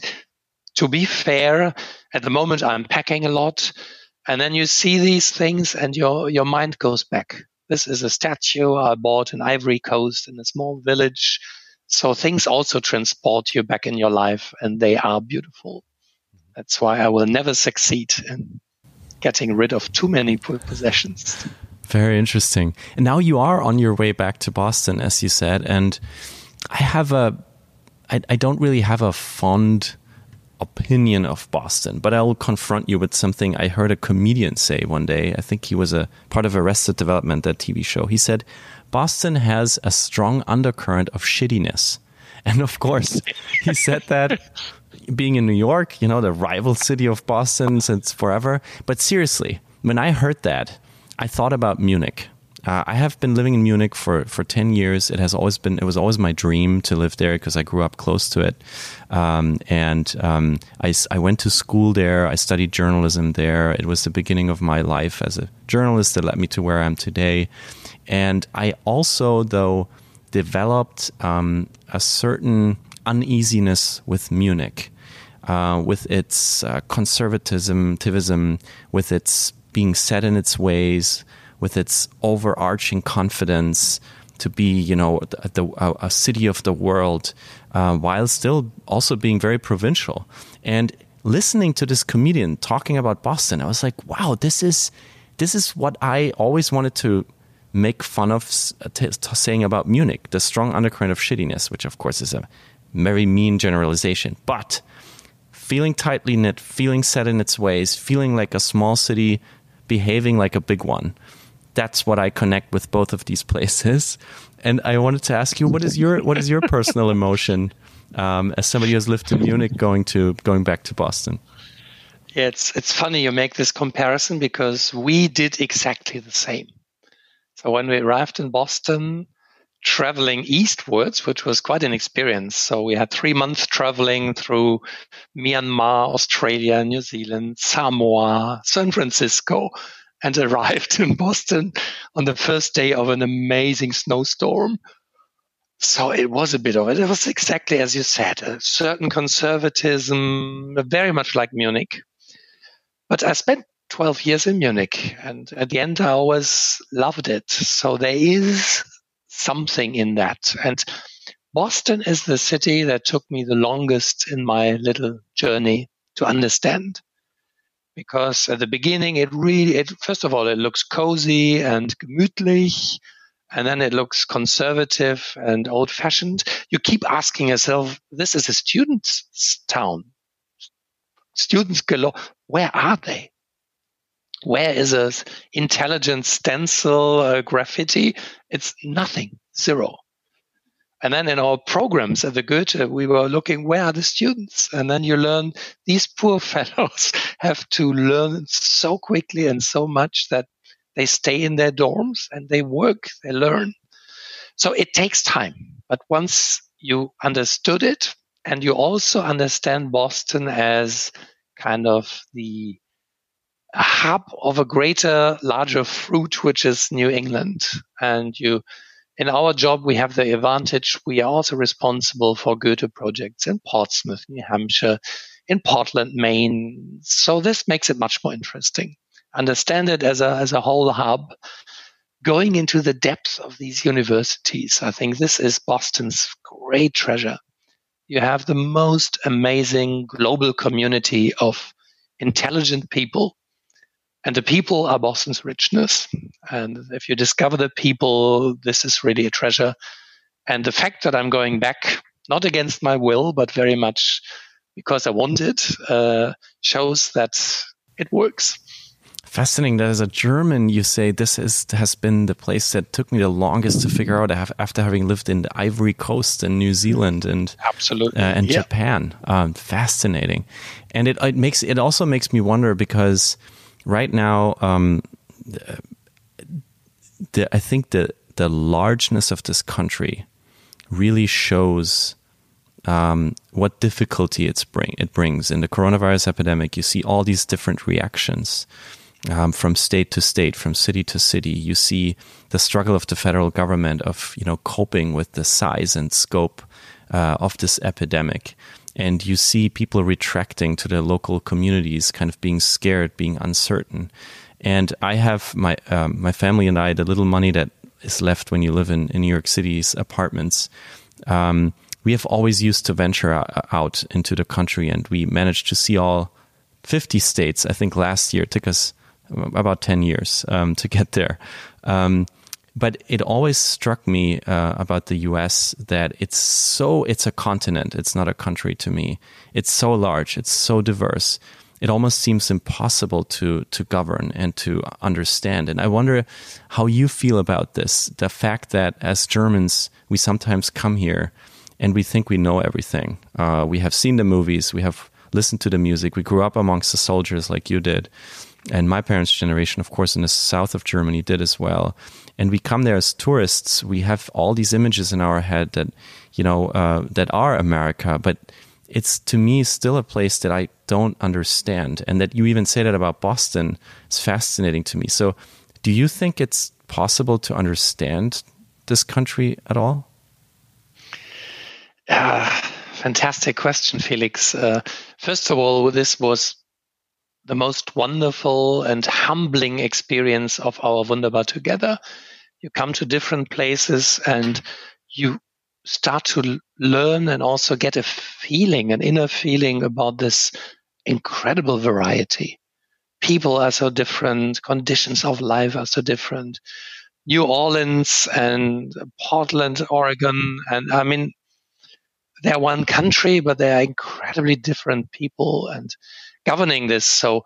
to be fair, at the moment I'm packing a lot, and then you see these things, and your your mind goes back. This is a statue I bought in Ivory Coast in a small village. So things also transport you back in your life, and they are beautiful. Mm-hmm. That's why I will never succeed in getting rid of too many possessions. Very interesting. And now you are on your way back to Boston, as you said, and I have a, I, I don't really have a fond opinion of Boston, but I will confront you with something I heard a comedian say one day. I think he was a part of Arrested Development, that TV show. He said, Boston has a strong undercurrent of shittiness. And of course, he said that being in New York, you know, the rival city of Boston since forever. But seriously, when I heard that, I thought about Munich. Uh, I have been living in Munich for, for 10 years. It has always been, it was always my dream to live there because I grew up close to it. Um, and um, I, I went to school there. I studied journalism there. It was the beginning of my life as a journalist that led me to where I am today. And I also, though, developed um, a certain uneasiness with Munich, uh, with its uh, conservatism, with its being set in its ways, with its overarching confidence to be, you know, the, a, a city of the world, uh, while still also being very provincial. And listening to this comedian talking about Boston, I was like, wow, this is this is what I always wanted to make fun of t- saying about Munich, the strong undercurrent of shittiness, which of course is a very mean generalization, but feeling tightly knit, feeling set in its ways, feeling like a small city behaving like a big one. That's what I connect with both of these places. And I wanted to ask you, what is your what is your personal emotion um, as somebody who has lived in Munich, going to going back to Boston? Yeah, it's it's funny you make this comparison because we did exactly the same. So when we arrived in Boston, traveling eastwards, which was quite an experience. So we had three months traveling through Myanmar, Australia, New Zealand, Samoa, San Francisco, and arrived in Boston on the first day of an amazing snowstorm. So it was a bit of it. It was exactly as you said, a certain conservatism, very much like Munich. But I spent 12 years in Munich and at the end I always loved it. So there is something in that. And Boston is the city that took me the longest in my little journey to understand. Because at the beginning, it really, it, first of all, it looks cozy and gemütlich, and then it looks conservative and old fashioned. You keep asking yourself, this is a student's town. Students galore. Where are they? Where is a intelligent stencil uh, graffiti? It's nothing, zero. And then in our programs at the Goethe, we were looking where are the students? And then you learn these poor fellows have to learn so quickly and so much that they stay in their dorms and they work, they learn. So it takes time. But once you understood it and you also understand Boston as kind of the hub of a greater, larger fruit, which is New England. And you, in our job, we have the advantage. We are also responsible for Goethe projects in Portsmouth, New Hampshire, in Portland, Maine. So this makes it much more interesting. Understand it as a, as a whole hub. Going into the depth of these universities, I think this is Boston's great treasure. You have the most amazing global community of intelligent people and the people are Boston's richness. And if you discover the people, this is really a treasure. And the fact that I'm going back, not against my will, but very much because I want it, uh, shows that it works. fascinating that as a German, you say this is has been the place that took me the longest to figure out after having lived in the Ivory Coast and New Zealand and absolutely uh, and yeah. Japan. Um, fascinating, and it it makes it also makes me wonder because right now, um, the, I think the the largeness of this country really shows um, what difficulty it's bring it brings in the coronavirus epidemic. You see all these different reactions um, from state to state, from city to city. You see the struggle of the federal government of you know coping with the size and scope uh, of this epidemic. And you see people retracting to their local communities, kind of being scared, being uncertain. And I have my um, my family and I the little money that is left when you live in, in New York City's apartments. Um, we have always used to venture out into the country, and we managed to see all 50 states. I think last year it took us about 10 years um, to get there. Um, but it always struck me uh, about the US that it's so, it's a continent, it's not a country to me. It's so large, it's so diverse. It almost seems impossible to, to govern and to understand. And I wonder how you feel about this the fact that as Germans, we sometimes come here and we think we know everything. Uh, we have seen the movies, we have listened to the music, we grew up amongst the soldiers like you did and my parents' generation, of course, in the south of Germany did as well. And we come there as tourists. We have all these images in our head that, you know, uh, that are America, but it's to me still a place that I don't understand. And that you even say that about Boston is fascinating to me. So, do you think it's possible to understand this country at all? Uh, fantastic question, Felix. Uh, first of all, this was the most wonderful and humbling experience of our Wunderbar together. You come to different places and you start to learn and also get a feeling, an inner feeling about this incredible variety. People are so different, conditions of life are so different. New Orleans and Portland, Oregon, and I mean, they're one country, but they are incredibly different people and governing this. So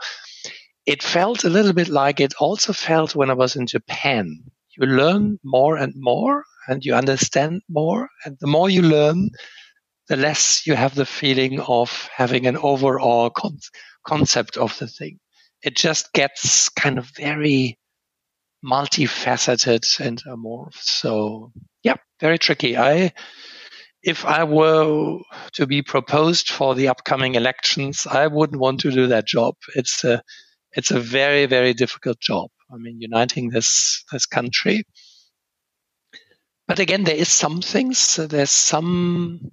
it felt a little bit like it also felt when I was in Japan. You learn more and more and you understand more. And the more you learn, the less you have the feeling of having an overall con- concept of the thing. It just gets kind of very multifaceted and amorphous. So, yeah, very tricky. I if I were to be proposed for the upcoming elections, I wouldn't want to do that job. It's a, it's a very, very difficult job. I mean, uniting this, this country. But again, there is some things, there's some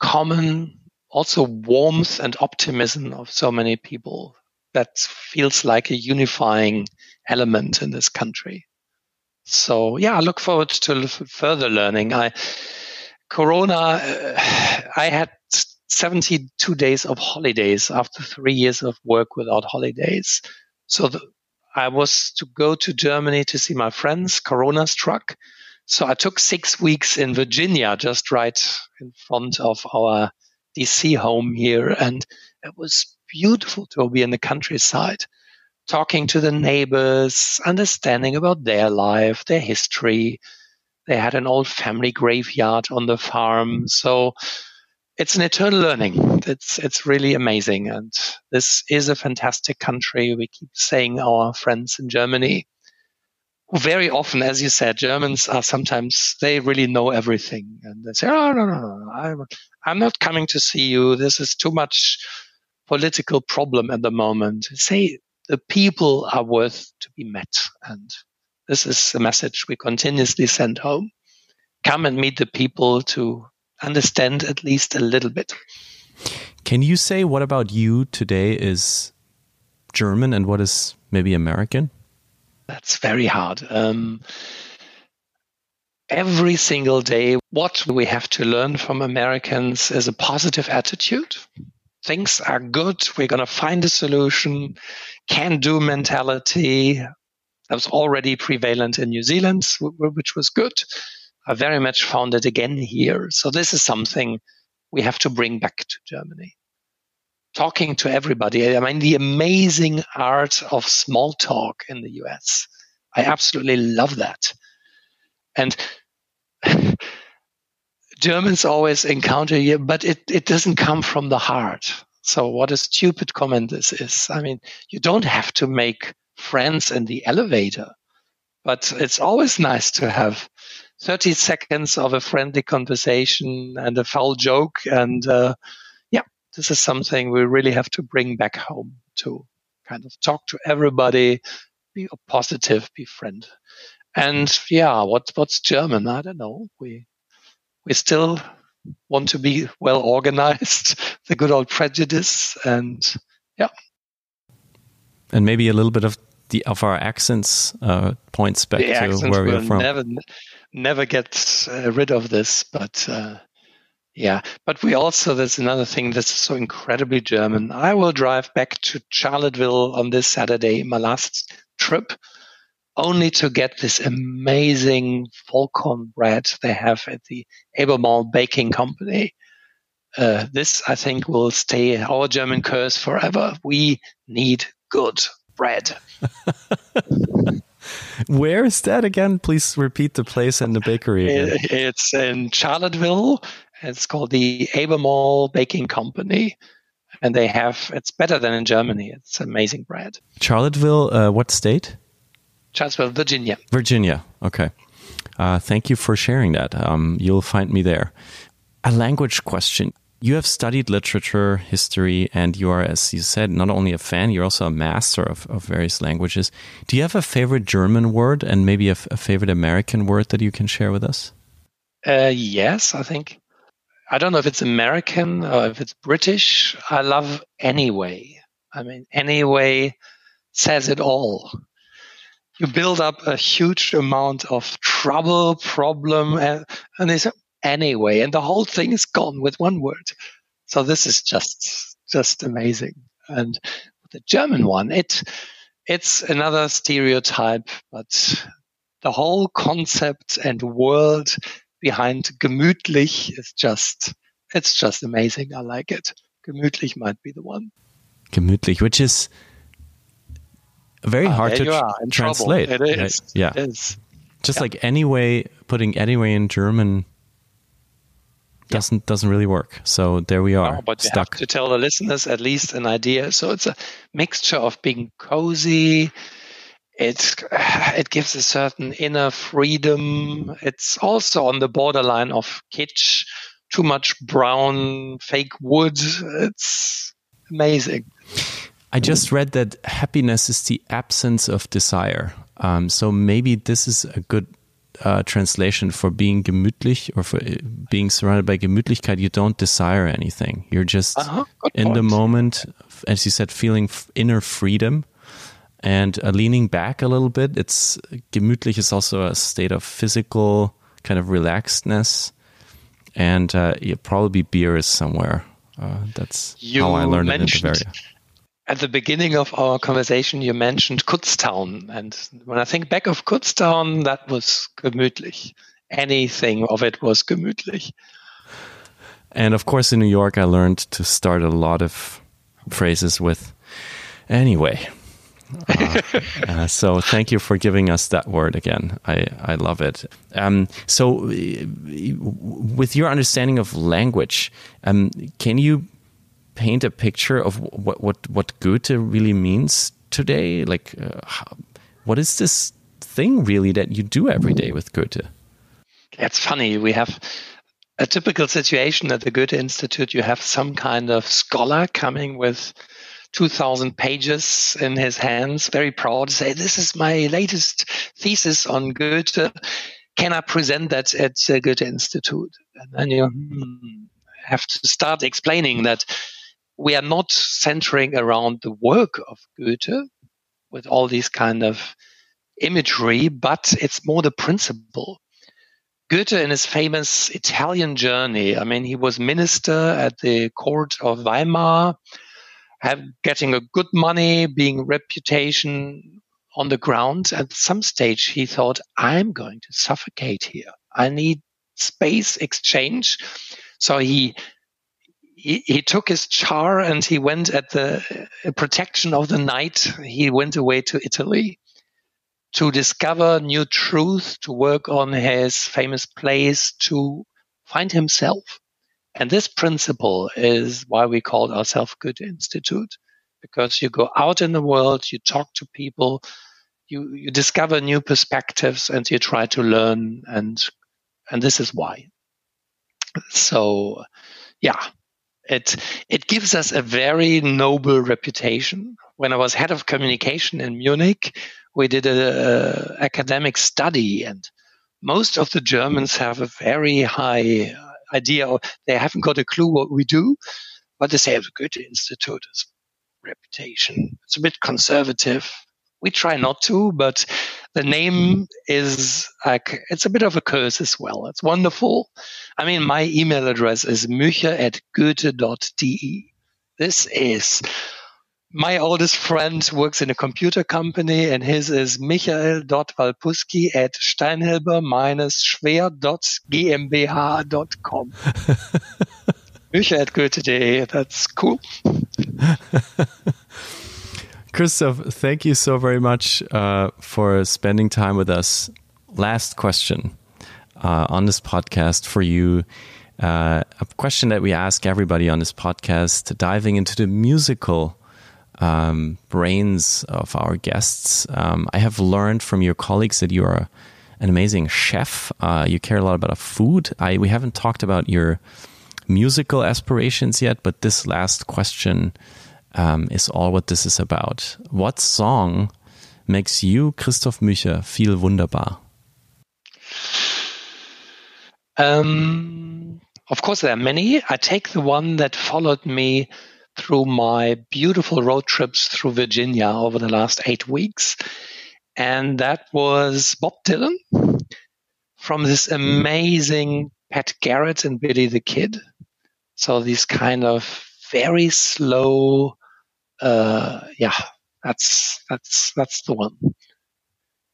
common also warmth and optimism of so many people that feels like a unifying element in this country. So yeah, I look forward to further learning. I, Corona, uh, I had 72 days of holidays after three years of work without holidays. So the, I was to go to Germany to see my friends. Corona struck. So I took six weeks in Virginia, just right in front of our DC home here. And it was beautiful to be in the countryside, talking to the neighbors, understanding about their life, their history, they had an old family graveyard on the farm. Mm. So it's an eternal learning. It's it's really amazing, and this is a fantastic country. We keep saying our friends in Germany, very often, as you said, Germans are sometimes they really know everything, and they say, "Oh no, no, no, I'm I'm not coming to see you. This is too much political problem at the moment." Say the people are worth to be met, and this is the message we continuously send home. Come and meet the people to understand at least a little bit. Can you say what about you today is German and what is maybe American? That's very hard. Um, every single day, what we have to learn from Americans is a positive attitude. Things are good. We're going to find a solution. Can do mentality that was already prevalent in New Zealand, which was good. I very much found it again here. So this is something we have to bring back to Germany. talking to everybody. I mean, the amazing art of small talk in the US. I absolutely love that. And Germans always encounter you, but it, it doesn't come from the heart. So what a stupid comment this is. I mean, you don't have to make friends in the elevator, but it's always nice to have 30 seconds of a friendly conversation and a foul joke. And uh, yeah, this is something we really have to bring back home to kind of talk to everybody, be positive, be friend. And yeah, what, what's German? I don't know. We, we still want to be well organized, the good old prejudice, and yeah. And maybe a little bit of the of our accents uh, points back the to where we're from. Never, never get uh, rid of this, but uh, yeah. But we also there's another thing that's so incredibly German. I will drive back to Charlottesville on this Saturday, my last trip, only to get this amazing Vollkorn bread they have at the Albemarle Baking Company. Uh, this, I think, will stay our German curse forever. We need good bread. Where is that again? Please repeat the place and the bakery. It, it's in Charlottesville. It's called the Albemarle Baking Company. And they have, it's better than in Germany. It's amazing bread. Charlottesville, uh, what state? Charlottesville, Virginia. Virginia. Okay. Uh, thank you for sharing that. Um, you'll find me there. A language question. You have studied literature, history, and you are, as you said, not only a fan, you're also a master of, of various languages. Do you have a favorite German word and maybe a, a favorite American word that you can share with us? Uh, yes, I think. I don't know if it's American or if it's British. I love anyway. I mean, anyway says it all. You build up a huge amount of trouble, problem, and, and they say, anyway, and the whole thing is gone with one word. So this is just just amazing. And the German one, it it's another stereotype, but the whole concept and world behind gemütlich is just it's just amazing. I like it. Gemütlich might be the one. Gemütlich, which is very ah, hard to tr- translate. It is. Right? Yeah. It is. Just yeah. like anyway, putting anyway in German doesn't doesn't really work. So there we are, no, but stuck. to tell the listeners at least an idea. So it's a mixture of being cozy. It it gives a certain inner freedom. It's also on the borderline of kitsch. Too much brown fake wood. It's amazing. I just read that happiness is the absence of desire. Um, so maybe this is a good uh, translation for being gemütlich or for uh, being surrounded by Gemütlichkeit, you don't desire anything. You're just uh-huh, in point. the moment, as you said, feeling inner freedom and uh, leaning back a little bit. It's gemütlich is also a state of physical kind of relaxedness, and uh, probably beer is somewhere. Uh, that's you how I learned it in Bavaria at the beginning of our conversation, you mentioned Kutztown. And when I think back of Kutztown, that was gemütlich. Anything of it was gemütlich. And of course, in New York, I learned to start a lot of phrases with anyway. Uh, uh, so thank you for giving us that word again. I, I love it. Um, so, with your understanding of language, um, can you paint a picture of what what what Goethe really means today? Like, uh, how, what is this thing really that you do every day with Goethe? It's funny. We have a typical situation at the Goethe Institute. You have some kind of scholar coming with 2,000 pages in his hands, very proud to say, This is my latest thesis on Goethe. Can I present that at the Goethe Institute? And then you hmm, have to start explaining that we are not centering around the work of Goethe with all these kind of imagery, but it's more the principle. Goethe, in his famous Italian journey, I mean, he was minister at the court of Weimar, have, getting a good money, being reputation on the ground. At some stage, he thought, I'm going to suffocate here. I need space exchange. So he he, took his char and he went at the uh, protection of the night. He went away to Italy to discover new truth, to work on his famous plays, to find himself. And this principle is why we call ourselves Goethe Institute, because you go out in the world, you talk to people, you, you discover new perspectives and you try to learn and, and this is why. So yeah, it, it gives us a very noble reputation. When I was head of communication in Munich, we did a, a academic study and most of the Germans have a very high idea. They haven't got a clue what we do, but they say the Goethe Institute is reputation. It's a bit conservative. We try not to, but the name is like, it's a bit of a curse as well. It's wonderful. I mean, my email address is mücher at goethe.de. This is my oldest friend works in a computer company and his is michael.walpuski at steinhilber-schwer.gmbh.com. Michael at Goethe.de. That's cool. Christoph, thank you so very much uh, for spending time with us. Last question uh, on this podcast for you. Uh, a question that we ask everybody on this podcast, diving into the musical um, brains of our guests. Um, I have learned from your colleagues that you are an amazing chef. Uh, you care a lot about food. I, we haven't talked about your musical aspirations yet, but this last question um, is all what this is about. What song makes you, Christoph Mücher, feel wunderbar? Um, of course, there are many. I take the one that followed me through my beautiful road trips through Virginia over the last eight weeks. And that was Bob Dylan from this amazing Pat Garrett and Billy the Kid. So these kind of very slow, uh, yeah, that's that's that's the one.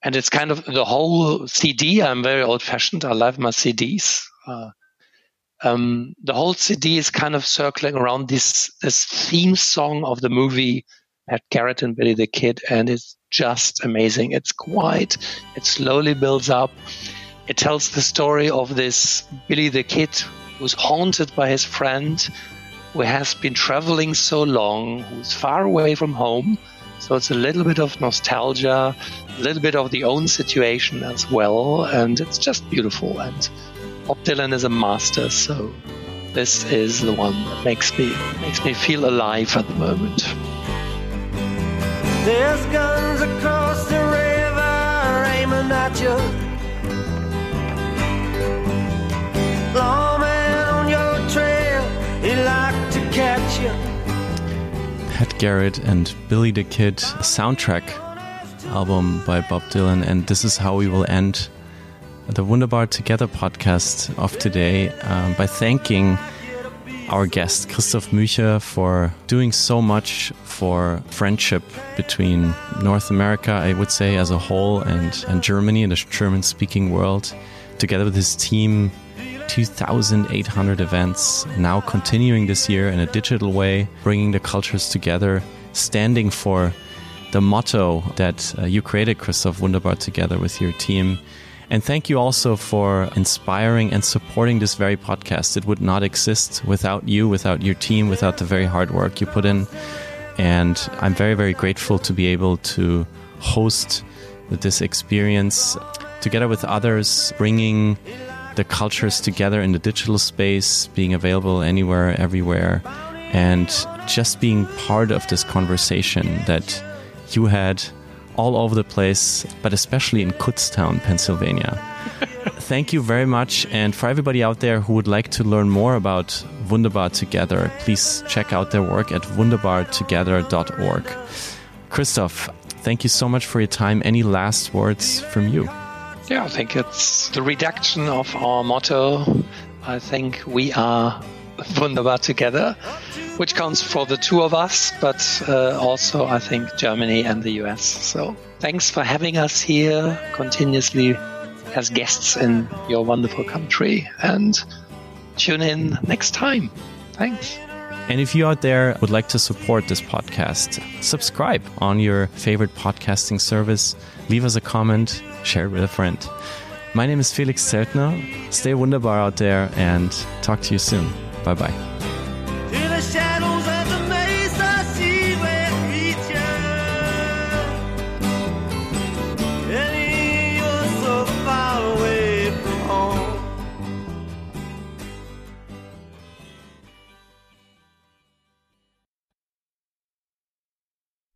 And it's kind of the whole CD. I'm very old fashioned. I love my CDs. Uh, um, the whole CD is kind of circling around this this theme song of the movie Pat Garrett and Billy the Kid, and it's just amazing. It's quiet. It slowly builds up. It tells the story of this Billy the Kid who's haunted by his friend, who has been traveling so long, who's far away from home. So it's a little bit of nostalgia, a little bit of the own situation as well, and it's just beautiful. And Bob Dylan is a master, so this is the one that makes me makes me feel alive at the moment. There's guns across the river aiming at you. Pat Garrett and Billy the Kid soundtrack album by Bob Dylan, and this is how we will end the Wunderbar Together podcast of today um, by thanking our guest, Christoph Mücher, for doing so much for friendship between North America, I would say, as a whole, and, and Germany and the German speaking world, together with his team. 2,800 events, now continuing this year in a digital way, bringing the cultures together, standing for the motto that uh, you created, Christoph Wunderbar, together with your team and thank you also for inspiring and supporting this very podcast. It would not exist without you, without your team, without the very hard work you put in. And I'm very, very grateful to be able to host this experience together with others, bringing the cultures together in the digital space, being available anywhere, everywhere, and just being part of this conversation that you had all over the place, but especially in Kutztown, Pennsylvania. Thank you very much. And for everybody out there who would like to learn more about Wunderbar Together, please check out their work at wunderbartogether.org. Christoph, thank you so much for your time. Any last words from you? Yeah, I think it's the reduction of our motto. I think we are Wunderbar together which counts for the two of us, but uh, also I think Germany and the US. So thanks for having us here continuously as guests in your wonderful country and tune in next time. Thanks. And if you out there would like to support this podcast, subscribe on your favorite podcasting service, leave us a comment, share it with a friend. My name is Felix Zeltner. Stay wunderbar out there and talk to you soon. Bye bye.